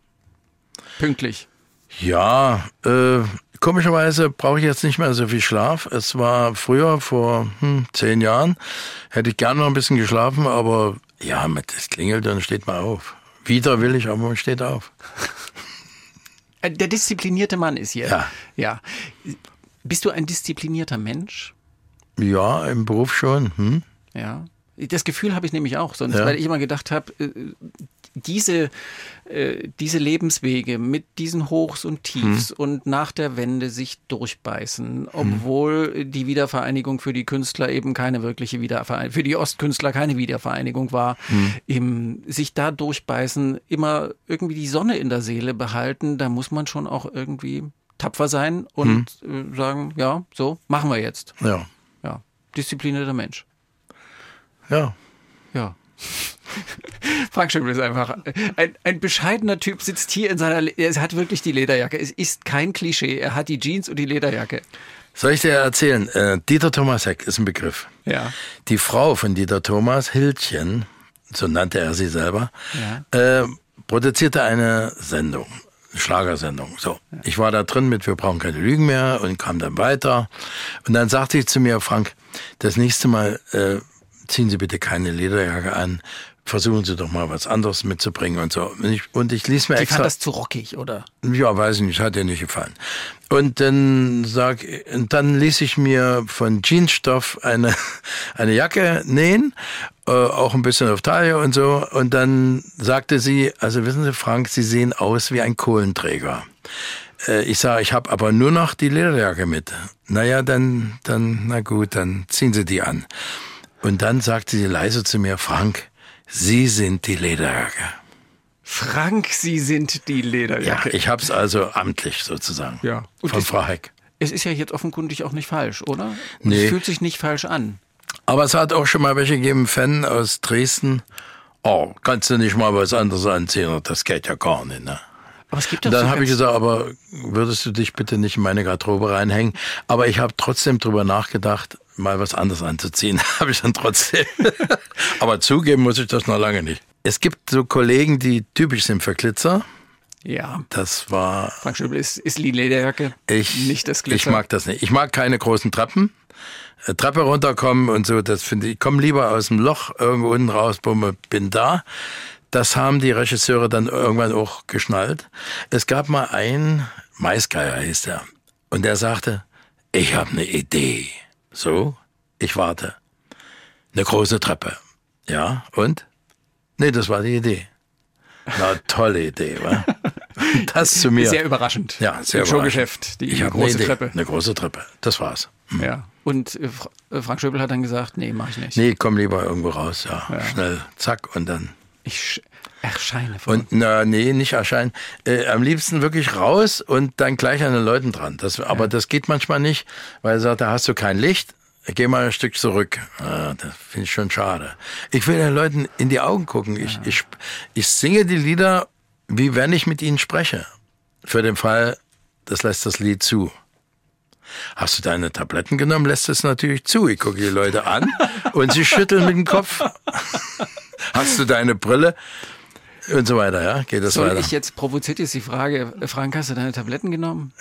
Pünktlich. Ja, äh, komischerweise brauche ich jetzt nicht mehr so viel Schlaf. Es war früher, vor hm, zehn Jahren, hätte ich gerne noch ein bisschen geschlafen, aber ja, mit es klingelt, dann steht man auf. Wieder will ich, aber man steht auf. Äh, Der disziplinierte Mann ist hier. Ja. ja. Bist du ein disziplinierter Mensch? Ja, im Beruf schon. Hm? Ja. Das Gefühl habe ich nämlich auch, sonst, Ja. weil ich immer gedacht habe, äh, diese, äh, diese Lebenswege mit diesen Hochs und Tiefs Hm. und nach der Wende sich durchbeißen, obwohl die Wiedervereinigung für die Künstler eben keine wirkliche Wiedervereinigung, für die Ostkünstler keine Wiedervereinigung war, Hm. eben sich da durchbeißen, immer irgendwie die Sonne in der Seele behalten, da muss man schon auch irgendwie tapfer sein und Hm. äh, sagen, ja, so, machen wir jetzt. Ja, Ja, disziplinierter Mensch. ja. Ja. Frank Schöbel ist einfach ein, ein bescheidener Typ, sitzt hier in seiner, er hat wirklich die Lederjacke. Es ist kein Klischee. Er hat die Jeans und die Lederjacke. Soll ich dir erzählen? Äh, Dieter Thomas Heck ist ein Begriff. Ja. Die Frau von Dieter Thomas, Hildchen, so nannte er sie selber, äh, produzierte eine Sendung. Schlagersendung. So, ich war da drin mit Wir brauchen keine Lügen mehr und kam dann weiter. Und dann sagte ich zu mir, Frank, das nächste Mal äh, ziehen Sie bitte keine Lederjacke an. Versuchen Sie doch mal was anderes mitzubringen und so. Und ich, und ich ließ mir Die extra. fand das zu rockig, oder? Ja, weiß ich nicht, hat dir nicht gefallen. Und dann sag, und dann ließ ich mir von Jeansstoff eine, eine Jacke nähen, äh, auch ein bisschen auf Taille und so. Und dann sagte sie, also wissen Sie, Frank, Sie sehen aus wie ein Kohlenträger. Äh, ich sage, ich habe aber nur noch die Lederjacke mit. Naja, dann, dann, na gut, dann ziehen Sie die an. Und dann sagte sie leise zu mir, Frank, Sie sind die Lederjacke. Frank, Sie sind die Ja, Lederjacke. ich hab's also amtlich sozusagen. Ja. Und Von Frau Heck. es ist ja jetzt offenkundig auch nicht falsch, oder? Nee. Es fühlt sich nicht falsch an. Aber es hat auch schon mal welche gegeben, Fan aus Dresden. Oh, kannst du nicht mal was anderes anziehen? Das geht ja gar nicht, ne? Aber es gibt doch dann habe ich gesagt, aber würdest du dich bitte nicht in meine Garderobe reinhängen? Aber ich habe trotzdem drüber nachgedacht, mal was anderes anzuziehen. habe ich dann trotzdem. aber zugeben muss ich das noch lange nicht. Es gibt so Kollegen, die typisch sind für Glitzer. Ja, Das war Frank Schöbel ist, ist die Lederjacke, Ich, nicht das Glitzer. ich mag das nicht. Ich mag keine großen Treppen. Äh, Treppe runterkommen und so, das finde ich. Ich komme lieber aus dem Loch irgendwo unten raus, bumme, bin da. Das haben die Regisseure dann irgendwann auch geschnallt. Es gab mal einen, Maisgeier hieß der, und der sagte, ich habe eine Idee. So, ich warte. Eine große Treppe. Ja, und? Nee, das war die Idee. Na, tolle Idee, wa? Das zu mir. Sehr überraschend. Ja, sehr Im Showgeschäft, die ich große eine Treppe. Eine große Treppe. Das war's. Ja. Und äh, äh, Frank Schöbel hat dann gesagt, nee, mach ich nicht. Nee, komm lieber irgendwo raus, ja. Schnell, zack, und dann. Ich erscheine vor. Und na, nee, nicht erscheinen. Äh, am liebsten wirklich raus und dann gleich an den Leuten dran. Das, aber das geht manchmal nicht, weil er sagt, da hast du kein Licht. Geh mal ein Stück zurück. Ah, das finde ich schon schade. Ich will den Leuten in die Augen gucken. Ich, ich, ich singe die Lieder, wie wenn ich mit ihnen spreche. Für den Fall, das lässt das Lied zu. Hast du deine Tabletten genommen, lässt es natürlich zu. Ich gucke die Leute an und sie schütteln mit dem Kopf. Hast du deine Brille? Und so weiter, ja? Geht das Soll weiter? ich jetzt provoziert jetzt die Frage, Frank, hast du deine Tabletten genommen?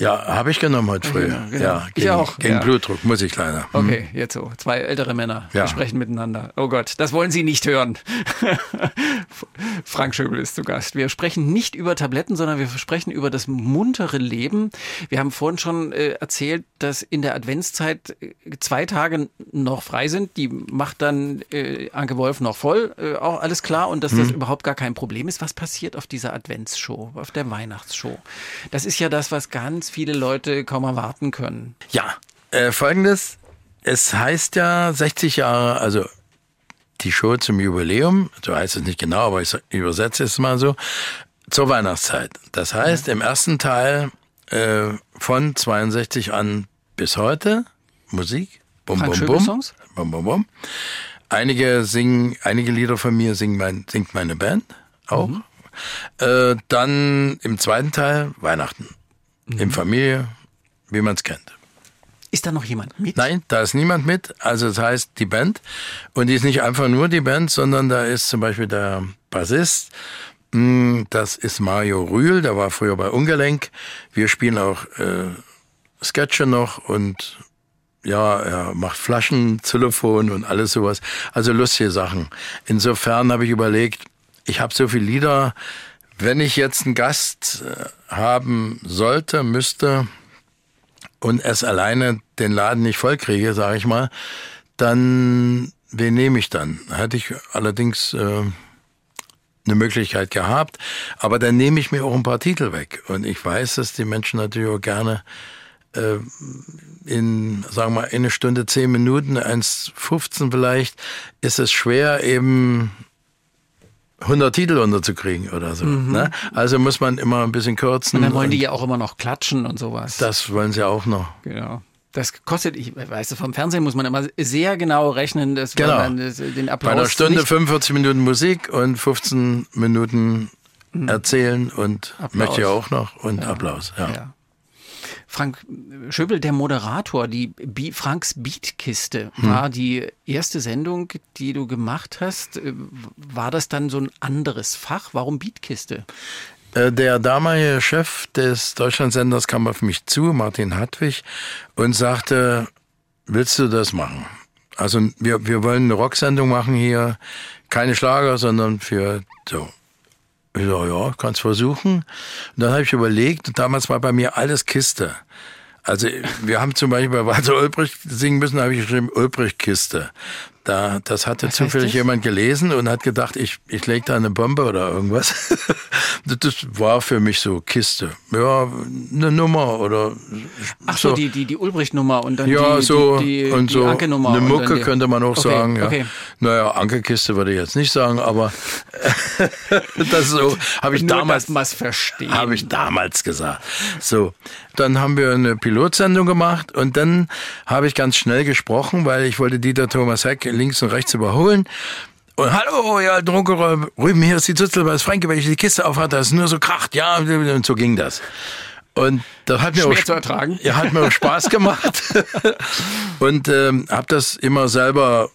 Ja, habe ich genommen heute früh. genau, genau. Ja, Ich gegen, auch, Gegen ja. Blutdruck, muss ich leider. Hm. Okay, jetzt so. Zwei ältere Männer Ja. sprechen miteinander. Oh Gott, das wollen Sie nicht hören. Frank Schöbel ist zu Gast. Wir sprechen nicht über Tabletten, sondern wir sprechen über das muntere Leben. Wir haben vorhin schon äh, erzählt, dass in der Adventszeit äh, zwei Tage noch frei sind. Die macht dann äh, Anke Wolf noch voll. Äh, auch alles klar. Und dass das Hm. überhaupt gar kein Problem ist. Was passiert auf dieser Adventsshow, auf der Weihnachtsshow? Das ist ja das, was ganz viele Leute kaum erwarten können. Ja, äh, folgendes. Es heißt ja 60 Jahre, also die Show zum Jubiläum, so heißt es nicht genau, aber ich übersetze es mal so, zur Weihnachtszeit. Das heißt, im ersten Teil äh, von 62 an bis heute Musik, bum, Frank bum, bum, Songs? bum, bum, bum. Einige singen, einige Lieder von mir singen mein, singt meine Band auch. Mhm. Äh, dann im zweiten Teil Weihnachten. Mhm. In Familie, wie man es kennt. Ist da noch jemand mit? Nein, da ist niemand mit. Also das heißt die Band. Und die ist nicht einfach nur die Band, sondern da ist zum Beispiel der Bassist. mm, Das ist Mario Rühl, der war früher bei Ungelenk. Wir spielen auch äh, Sketche noch und ja, er macht Flaschen, Xylophon und alles sowas. Also lustige Sachen. Insofern habe ich überlegt, ich habe so viele Lieder, wenn ich jetzt einen Gast äh, haben sollte, müsste, und es alleine den Laden nicht vollkriege, sage ich mal, dann wen nehme ich dann? Hätte ich allerdings äh, eine Möglichkeit gehabt, aber dann nehme ich mir auch ein paar Titel weg. Und ich weiß, dass die Menschen natürlich auch gerne äh, in, sagen wir mal, in eine Stunde, zehn Minuten, 1,15 vielleicht, ist es schwer, eben 100 Titel unterzukriegen oder so. Ne? Also muss man immer ein bisschen kürzen. Und dann wollen die ja auch immer noch klatschen und sowas. das wollen sie auch noch. genau. Das kostet, ich weiß, vom Fernsehen muss man immer sehr genau rechnen, dass Genau. man den Applaus Bei einer Stunde nicht 45 Minuten Musik und 15 Minuten erzählen und Applaus. möchte ich auch noch und Applaus. Ja. Ja. Frank Schöbel, der Moderator, die Bi Franks Beatkiste Hm. war die erste Sendung, die du gemacht hast. Äh, War das dann so ein anderes Fach? Warum Beatkiste? Äh, der damalige Chef des Deutschlandsenders kam auf mich zu, Martin Hartwig, und sagte, willst du das machen? Also wir, wir wollen eine Rocksendung machen hier, keine Schlager, sondern für so. Ich so, ja, kannst versuchen. Und dann habe ich überlegt, und damals war bei mir alles Kiste. Also wir haben zum Beispiel bei Walter Ulbricht singen müssen, habe ich geschrieben, Ulbricht-Kiste. Da, das hatte Was zufällig das? jemand gelesen und hat gedacht, ich, ich leg da eine Bombe oder irgendwas. das war für mich so Kiste. Ja, eine Nummer oder Ach so, die, die, die Ulbricht-Nummer und dann ja, die, so die, die, und die so Anke-Nummer. eine Mucke die- könnte man auch Okay, sagen. Ja. Okay. Naja, Ankerkiste würde ich jetzt nicht sagen, aber das so habe ich Nur, damals man's verstehen. habe ich damals gesagt. So, dann haben wir eine Pilotsendung gemacht und dann habe ich ganz schnell gesprochen, weil ich wollte Dieter Thomas Heck links und rechts überholen. Und hallo, ja, Drucker, Rüben, hier ist die Zutzel, was Franke, wenn ich die Kiste aufhatte, das ist nur so kracht, ja, und so ging das. Und das hat mir Schwer auch, zu ertragen. Ja, hat mir auch Spaß gemacht. und ähm, habe das immer selber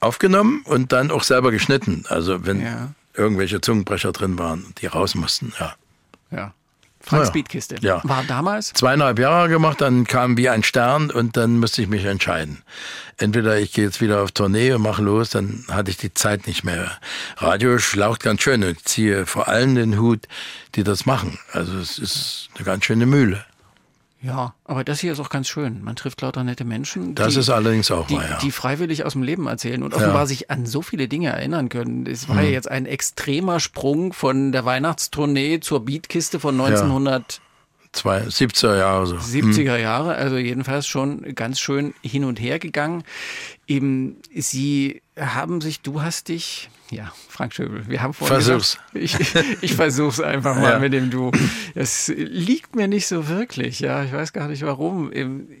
aufgenommen und dann auch selber geschnitten. Also wenn Ja. irgendwelche Zungenbrecher drin waren, die raus mussten, ja. Ja. Frank Ja. Speedkiste. Ja. War damals? Zweieinhalb Jahre gemacht, dann kam wie ein Stern und dann musste ich mich entscheiden. Entweder ich gehe jetzt wieder auf Tournee und mache los, dann hatte ich die Zeit nicht mehr. Radio schlaucht ganz schön und ich ziehe vor allem den Hut, die das machen. Also es ist eine ganz schöne Mühle. Ja, aber das hier ist auch ganz schön. Man trifft lauter nette Menschen. Das die, ist allerdings auch die, wahr, ja. die freiwillig aus dem Leben erzählen und offenbar sich an so viele Dinge erinnern können. Es war ja jetzt ein extremer Sprung von der Weihnachtstournee zur Beatkiste von 1970er Zwei, 70er Jahre so. Hm. Jahre, also jedenfalls schon ganz schön hin und her gegangen. Eben, sie haben sich, du hast dich, ja, Frank Schöbel, wir haben vorhin Versuch's. gesagt, ich, ich versuch's einfach mal Ja. mit dem Du. Es liegt mir nicht so wirklich, ja, ich weiß gar nicht warum.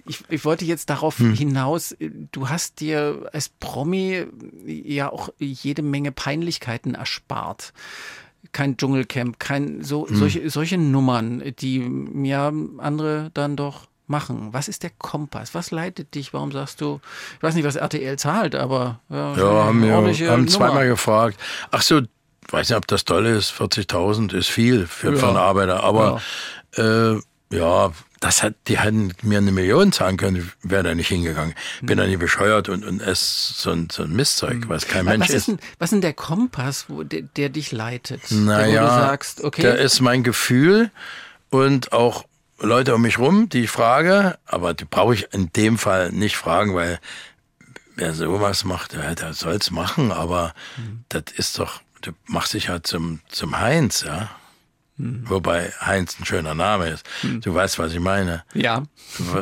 Ich, ich wollte jetzt darauf Hm. hinaus, du hast dir als Promi ja auch jede Menge Peinlichkeiten erspart kein Dschungelcamp, kein so Hm. solche solche Nummern, die ja andere dann doch machen. Was ist der Kompass? Was leitet dich? Warum sagst du? Ich weiß nicht, was RTL zahlt, aber ja, Ja, haben wir haben zweimal gefragt. Ach so, weiß nicht, ob das toll ist. 40.000 ist viel für, für Ja. einen Arbeiter. Aber ja. Äh, ja, das hat, die hätten mir eine Million zahlen können, wäre da nicht hingegangen. Bin da nicht bescheuert und, und ess so ein, so ein Mistzeug, was kein Mensch was ist denn, was ist denn der Kompass, wo, der, der dich leitet? der, wo Naja, du sagst, okay, da ist mein Gefühl und auch Leute um mich rum, die ich frage, aber die brauche ich in dem Fall nicht fragen, weil wer sowas macht, der, der soll's machen, aber Mhm. das ist doch, du machst dich halt zum, zum Heinz, ja. Mhm. Wobei Heinz ein schöner Name ist. Du weißt, was ich meine. ja,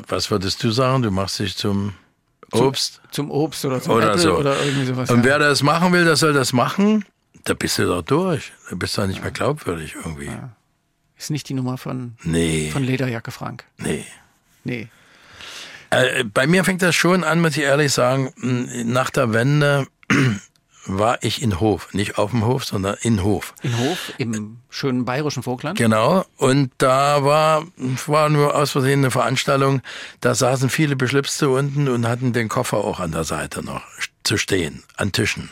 Was würdest du sagen? Du machst dich zum Obst? zum Obst oder zum Oder Apple so. oder irgendwie sowas. Und ja. wer das machen will, der soll das machen. Da bist du doch durch. Da bist du doch nicht mehr glaubwürdig irgendwie. Ist nicht die Nummer von, Nee, von Lederjacke Frank. nee. Nee. Äh, bei mir fängt das schon an, muss ich ehrlich sagen, mh, nach der Wende war ich in Hof. Nicht auf dem Hof, sondern in Hof. In Hof, im schönen bayerischen Vogtland. Genau. Und da war, war nur aus Versehen eine Veranstaltung. Da saßen viele Beschlipste unten und hatten den Koffer auch an der Seite noch zu stehen, an Tischen.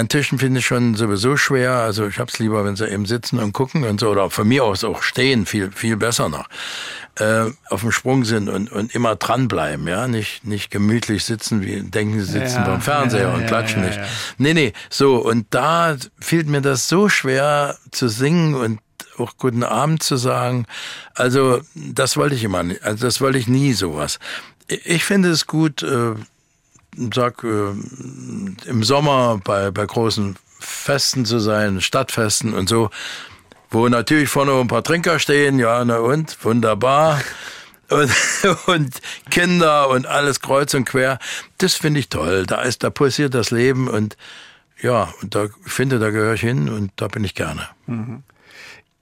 An Tischen finde ich schon sowieso schwer. Also ich hab's lieber, wenn sie eben sitzen und gucken und so. Oder von mir aus auch stehen, viel, viel besser noch. Äh, auf dem Sprung sind und, und immer dranbleiben, ja. Nicht, nicht gemütlich sitzen, wie denken, sie sitzen Ja, beim Fernseher ja, und ja, klatschen nicht. Nee, nee, so. Und da fiel mir das so schwer zu singen und auch guten Abend zu sagen. Also, das wollte ich immer nicht. Also, das wollte ich nie sowas. Ich finde es gut, äh, sag, äh, im Sommer bei, bei großen Festen zu sein, Stadtfesten und so, wo natürlich vorne ein paar Trinker stehen, ja, na und, wunderbar. Und, und Kinder und alles kreuz und quer. Das finde ich toll. Da ist, da pulsiert das Leben und ja, und da ich finde, da gehöre ich hin und da bin ich gerne.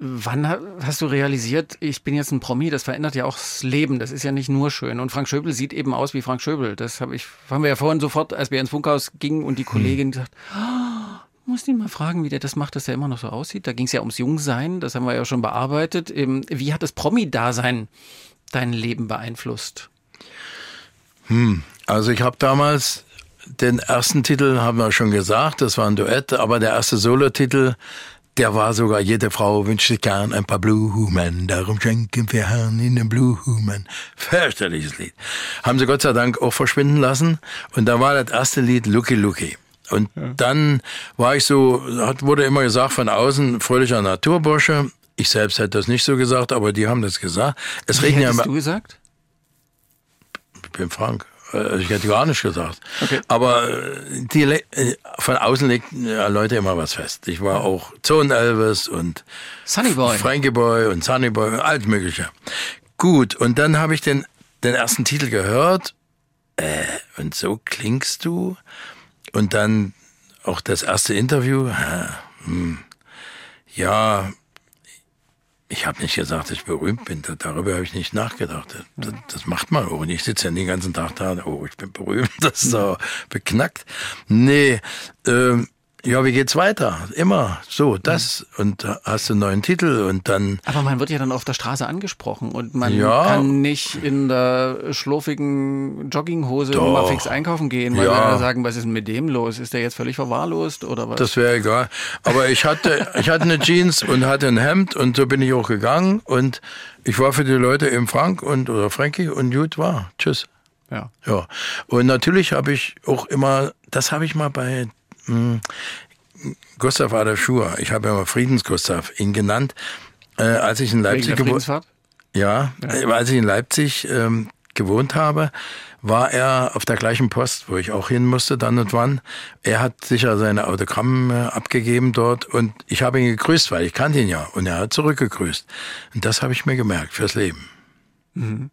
Wann ha- hast du realisiert, ich bin jetzt ein Promi, das verändert ja auch das Leben, das ist ja nicht nur schön. Und Frank Schöbel sieht eben aus wie Frank Schöbel. Das habe ich, haben wir ja vorhin sofort, als wir ins Funkhaus gingen und die Kollegin gesagt, oh, musst ihn mal fragen, wie der das macht, dass er immer noch so aussieht. Da ging es ja ums Jungsein, das haben wir ja schon bearbeitet. Ähm, Wie hat das Promi-Dasein dein Leben beeinflusst? Also ich habe damals den ersten Titel, haben wir schon gesagt, das war ein Duett, aber der erste Solotitel, der war sogar, jede Frau wünscht sich gern ein paar Blumen, darum schenken wir Herrn ihnen Blumen. Fürchterliches Lied. Haben sie Gott sei Dank auch verschwinden lassen. Und da war das erste Lied Lucky Lucky. Und ja. dann war ich so, hat, wurde immer gesagt von außen, fröhlicher Naturbursche. Ich selbst hätte das nicht so gesagt, aber die haben das gesagt. Es Wie hättest ja du gesagt? Ich bin Frank. Äh, ich hätte gar nicht gesagt. Okay. Aber äh, die, äh, von außen legen Leute immer was fest. Ich war auch Zone Elvis und Sunny Boy. Frankie Boy und Sunny Boy, alles Mögliche. Gut, und dann habe ich den, den ersten Titel gehört. Äh, und so klingst du. Und dann auch das erste Interview. Hm, ja, ich habe nicht gesagt, dass ich berühmt bin. Darüber habe ich nicht nachgedacht. Das, das, macht man auch. Und ich sitze ja den ganzen Tag da, oh, ich bin berühmt, das ist so beknackt. Nee, ähm, ja, wie geht's weiter? Immer so, das und hast du einen neuen Titel und dann. Aber man wird ja dann auf der Straße angesprochen und man ja, kann nicht in der schlurfigen Jogginghose doch, mal fix einkaufen gehen, weil ja. wir sagen, was ist denn mit dem los? Ist der jetzt völlig verwahrlost oder was? Das wäre egal. Aber ich hatte, ich hatte eine Jeans und hatte ein Hemd und so bin ich auch gegangen und ich war für die Leute im Frank und oder Frankie und gut war. Tschüss. Ja. Ja. Und natürlich habe ich auch immer, das habe ich mal bei hm. Gustav Adolf Schur, ich habe ja mal Friedensgustav ihn genannt, äh, als ich in Leipzig gewohnt ja, ja, äh, als ich in Leipzig ähm, gewohnt habe, war er auf der gleichen Post, wo ich auch hin musste dann und wann. Er hat sicher seine Autogramme abgegeben dort und ich habe ihn gegrüßt, weil ich kannte ihn ja und er hat zurückgegrüßt. Und das habe ich mir gemerkt fürs Leben. Mhm.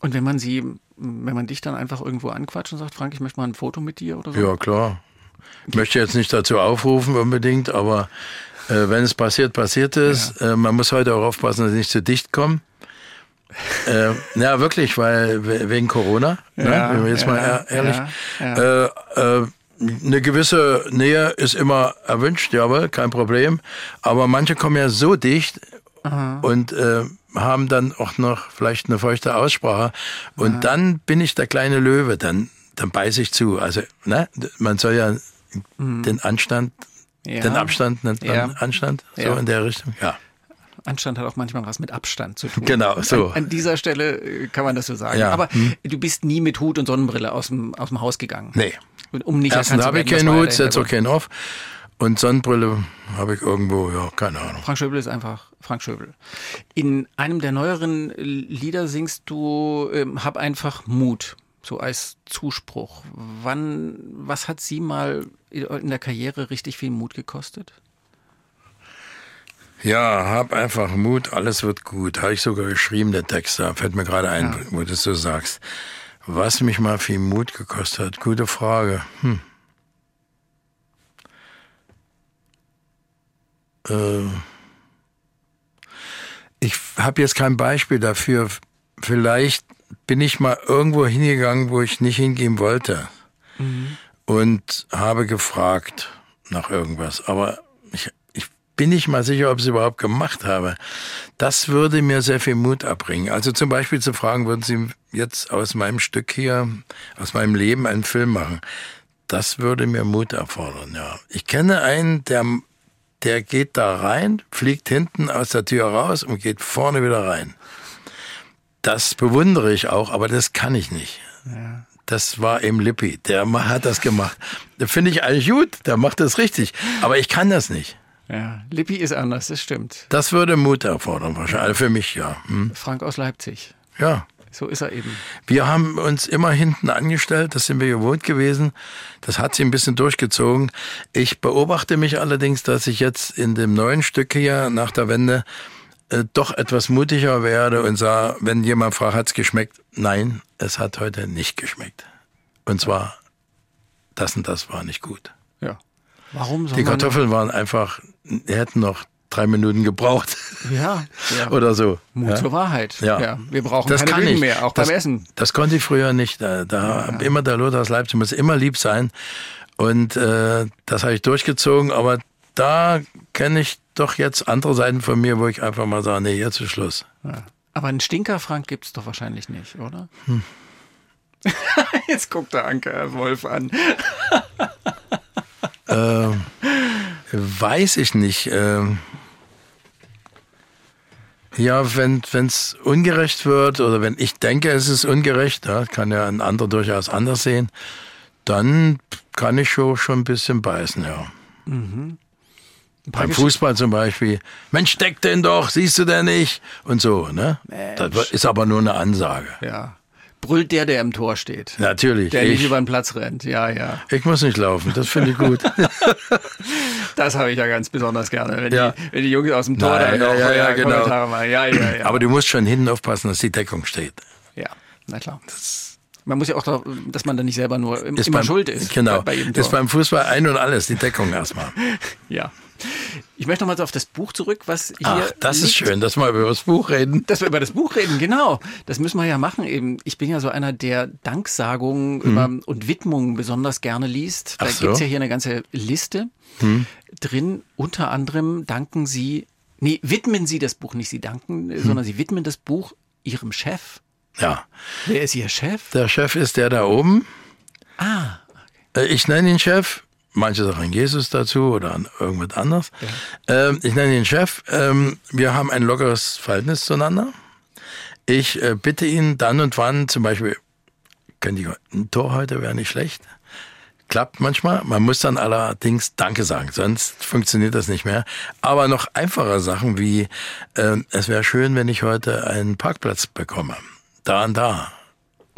Und wenn man sie, wenn man dich dann einfach irgendwo anquatscht und sagt, Frank, ich möchte mal ein Foto mit dir oder so? Ja, klar. Ich möchte jetzt nicht dazu aufrufen unbedingt, aber äh, wenn es passiert, passiert es. Ja. Äh, man muss heute auch aufpassen, dass sie nicht zu dicht kommen. äh, ja, wirklich, weil wegen Corona, ne? ja, ne? wenn wir jetzt ja, mal ehrlich, äh, äh, eine gewisse Nähe ist immer erwünscht, jawohl, kein Problem. Aber manche kommen ja so dicht Aha. und äh, haben dann auch noch vielleicht eine feuchte Aussprache. Und Aha. dann bin ich der kleine Löwe, dann, dann beiße ich zu. Also, ne, man soll ja mhm. den Anstand, ja. den Abstand nennt man ja. Anstand, so ja. in der Richtung, ja. Anstand hat auch manchmal was mit Abstand zu tun. Genau, so. An, an dieser Stelle äh, kann man das so sagen. Ja. Aber hm. du bist nie mit Hut und Sonnenbrille aus dem, aus dem Haus gegangen. Nee. Um nicht Erstens habe ich keinen Hut, setze auch keinen auf. Und Sonnenbrille habe ich irgendwo, ja, keine Ahnung. Frank Schöbel ist einfach Frank Schöbel. In einem der neueren Lieder singst du, ähm, hab einfach Mut so als Zuspruch. Wann, was hat Sie mal in der Karriere richtig viel Mut gekostet? Ja, hab einfach Mut, alles wird gut. Habe ich sogar geschrieben, der Text, da fällt mir gerade ein, ja. wo du das so sagst. Was mich mal viel Mut gekostet hat, gute Frage. Hm. Äh, ich habe jetzt kein Beispiel dafür. Vielleicht bin ich mal irgendwo hingegangen, wo ich nicht hingehen wollte. Mhm. Und habe gefragt nach irgendwas. Aber ich, ich bin nicht mal sicher, ob ich es überhaupt gemacht habe. Das würde mir sehr viel Mut abbringen. Also zum Beispiel zu fragen, würden Sie jetzt aus meinem Stück hier, aus meinem Leben einen Film machen? Das würde mir Mut erfordern, ja. Ich kenne einen, der, der geht da rein, fliegt hinten aus der Tür raus und geht vorne wieder rein. Das bewundere ich auch, aber das kann ich nicht. Ja. Das war eben Lippi, der hat das gemacht. Finde ich eigentlich gut, der macht das richtig, aber ich kann das nicht. Ja, Lippi ist anders, das stimmt. Das würde Mut erfordern, wahrscheinlich, also für mich, ja. Hm. Frank aus Leipzig. Ja. So ist er eben. Wir haben uns immer hinten angestellt, das sind wir gewohnt gewesen. Das hat sich ein bisschen durchgezogen. Ich beobachte mich allerdings, dass ich jetzt in dem neuen Stück hier nach der Wende äh, doch etwas mutiger werde und sage, wenn jemand fragt, hat's geschmeckt? Nein, es hat heute nicht geschmeckt. Und zwar, das und das war nicht gut. Ja. Warum? Die Kartoffeln waren einfach, die hätten noch drei Minuten gebraucht. Ja. ja. Oder so. Mut ja? zur Wahrheit. Ja. ja. Wir brauchen das keine kann Lügen ich. mehr, auch das, beim Essen. Das konnte ich früher nicht. Da, da ja. immer der Lothar aus Leipzig muss immer lieb sein. Und äh, das habe ich durchgezogen, aber da kenne ich doch jetzt andere Seiten von mir, wo ich einfach mal sage, nee, jetzt ist Schluss. Ja. Aber einen Stinker, Frank, gibt es doch wahrscheinlich nicht, oder? Hm. jetzt guckt der Anker Wolf an. ähm, Weiß ich nicht. Ähm ja, wenn es ungerecht wird oder wenn ich denke, es ist ungerecht, ja, kann ja ein anderer durchaus anders sehen, dann kann ich schon, schon ein bisschen beißen, ja. Mhm. Beim Fußball zum Beispiel, Mensch, steck den doch, siehst du denn nicht? Und so, ne? Mensch. Das ist aber nur eine Ansage. Ja. Brüllt der, der im Tor steht. Natürlich. Der ich. nicht über den Platz rennt, ja, ja. Ich muss nicht laufen, das finde ich gut. das habe ich ja ganz besonders gerne, wenn, ja. die, wenn die Jungs aus dem Tor Nein, dann ja, ja, ja, genau. machen. Ja, ja, ja. Aber du musst schon hinten aufpassen, dass die Deckung steht. Ja, na klar. Das man muss ja auch, darauf, dass man da nicht selber nur ist immer beim, schuld ist. Genau. Bei, bei ist beim Fußball ein und alles, die Deckung erstmal. ja. Ich möchte nochmal auf das Buch zurück, was hier. Ach, das liegt. ist schön, dass wir über das Buch reden. Dass wir über das Buch reden, genau. Das müssen wir ja machen. Eben, ich bin ja so einer, der Danksagungen hm. und Widmungen besonders gerne liest. Da so. gibt's ja hier eine ganze Liste hm. drin. Unter anderem danken Sie, nee, widmen Sie das Buch nicht, Sie danken, hm. sondern Sie widmen das Buch Ihrem Chef. Ja. Wer ist Ihr Chef? Der Chef ist der da oben. Ah. Okay. Äh, ich nenne ihn Chef. Manche sagen Jesus dazu oder irgendwas anderes. Ja. Ähm, ich nenne ihn Chef. Ähm, wir haben ein lockeres Verhältnis zueinander. Ich äh, bitte ihn dann und wann, zum Beispiel, könnte ich, ein Tor heute wäre nicht schlecht. Klappt manchmal. Man muss dann allerdings Danke sagen, sonst funktioniert das nicht mehr. Aber noch einfache Sachen wie, äh, es wäre schön, wenn ich heute einen Parkplatz bekomme da und da.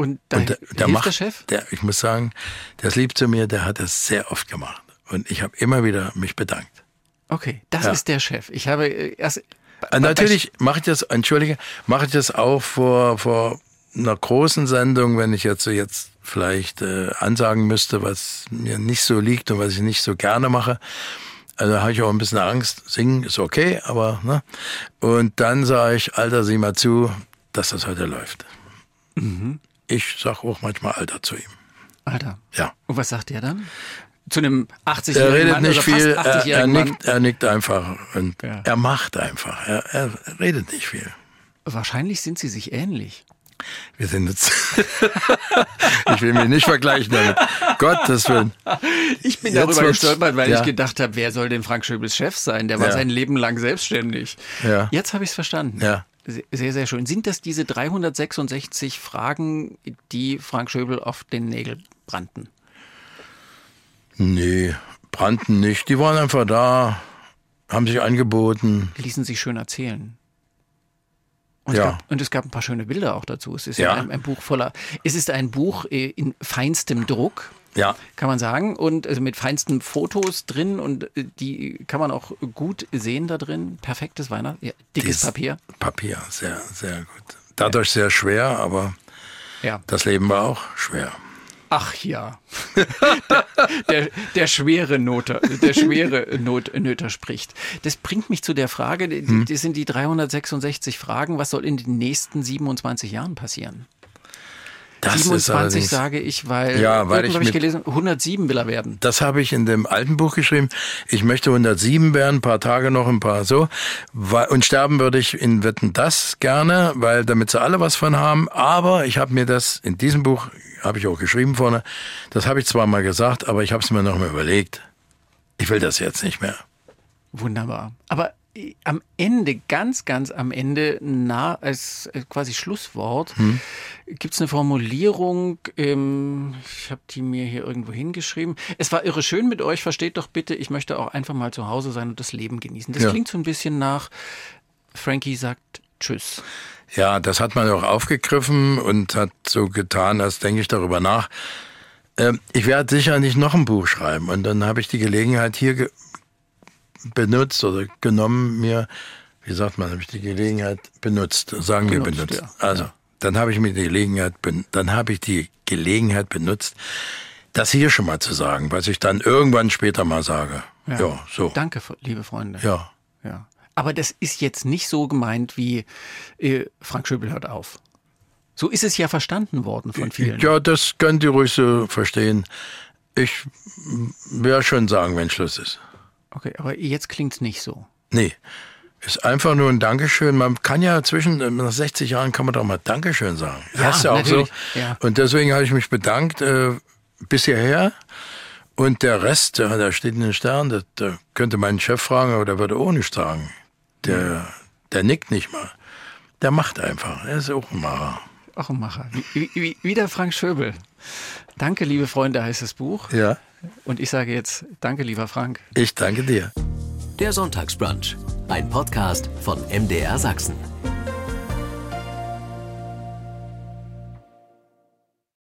Und, da und der, der macht, der Chef? Der, ich muss sagen, der ist lieb zu mir, der hat das sehr oft gemacht. Und ich habe immer wieder mich bedankt. Okay, das ja. ist der Chef. Ich habe äh, erst. Äh, natürlich mache ich das, entschuldige, mache ich das auch vor, vor einer großen Sendung, wenn ich jetzt, jetzt vielleicht äh, ansagen müsste, was mir nicht so liegt und was ich nicht so gerne mache. Also habe ich auch ein bisschen Angst. Singen ist okay, aber ne? Und dann sage ich, Alter, sieh mal zu, dass das heute läuft. Mhm. Ich sage auch manchmal Alter zu ihm. Alter? Ja. Und was sagt er dann? Zu einem 80-jährigen Er redet Mann nicht viel, er, er, nickt, er nickt einfach und ja. er macht einfach. Er, er redet nicht viel. Wahrscheinlich sind sie sich ähnlich. Wir sind jetzt. ich will mich nicht vergleichen damit. Gottes Willen. Ich bin jetzt darüber gestolpert, weil ja. ich gedacht habe, wer soll denn Frank Schöbels Chef sein? Der war ja. sein Leben lang selbstständig. Ja. Jetzt habe ich es verstanden. Ja. Sehr, sehr schön. Sind das diese 366 Fragen, die Frank Schöbel auf den Nägel brannten? Nee, brannten nicht. Die waren einfach da, haben sich angeboten. Ließen sich schön erzählen. Und, ja. es gab, und es gab ein paar schöne Bilder auch dazu. Es ist ja, ein, ein, Buch voller. Es ist ein Buch äh, in feinstem Druck. Ja. Kann man sagen. Und also mit feinsten Fotos drin und äh, die kann man auch gut sehen da drin. Perfektes Weihnachten. Ja, dickes Dies Papier. Papier, sehr, sehr gut. Dadurch ja. sehr schwer, aber ja. das Leben war auch schwer. Ach ja. der, der, der, schwere Noter, der schwere Not, Nöter spricht. Das bringt mich zu der Frage, hm. das sind die 366 Fragen, was soll in den nächsten 27 Jahren passieren? Das 27 sage ich, weil, ja, weil ich, habe ich gelesen, 107 will er werden. Das habe ich in dem alten Buch geschrieben. Ich möchte 107 werden, ein paar Tage noch, ein paar so. Und sterben würde ich in Wetten das gerne, weil damit sie alle was von haben. Aber ich habe mir das in diesem Buch, habe ich auch geschrieben vorne, das habe ich zwar mal gesagt, aber ich habe es mir noch mal überlegt. Ich will das jetzt nicht mehr. Wunderbar. Aber am Ende, ganz, ganz am Ende, na, als quasi Schlusswort, hm. gibt es eine Formulierung, ähm, ich habe die mir hier irgendwo hingeschrieben. Es war irre schön mit euch, versteht doch bitte, ich möchte auch einfach mal zu Hause sein und das Leben genießen. Das ja. klingt so ein bisschen nach, Frankie sagt Tschüss. Ja, das hat man auch aufgegriffen und hat so getan, als denke ich darüber nach. Ähm, ich werde sicher nicht noch ein Buch schreiben. Und dann habe ich die Gelegenheit hier benutzt oder genommen mir, wie sagt man, habe ich die Gelegenheit benutzt, sagen benutzt, wir benutzt. Ja. Also, dann habe ich mir die Gelegenheit, dann habe ich die Gelegenheit benutzt, das hier schon mal zu sagen, was ich dann irgendwann später mal sage. Ja, ja so. Danke, liebe Freunde. Ja. Ja. Aber das ist jetzt nicht so gemeint wie äh, Frank Schöbel hört auf. So ist es ja verstanden worden von vielen. Ja, das könnt ihr ruhig so verstehen. Ich werde schon sagen, wenn Schluss ist. Okay, aber jetzt klingt es nicht so. Nee. Ist einfach nur ein Dankeschön. Man kann ja zwischen, äh, nach 60 Jahren kann man doch mal Dankeschön sagen. Ja, ist ja auch natürlich. so. Ja. Und deswegen habe ich mich bedankt äh, bis hierher. Und der Rest, der, der steht in den Sternen, da, da könnte mein Chef fragen, aber der würde auch nicht sagen. Der, der nickt nicht mal. Der macht einfach. Er ist auch ein Macher. Auch ein Macher. Wie, wie, wie der Frank Schöbel. Danke, liebe Freunde, heißt das Buch. Ja. Und ich sage jetzt, danke, lieber Frank. Ich danke dir. Der Sonntagsbrunch, ein Podcast von MDR Sachsen.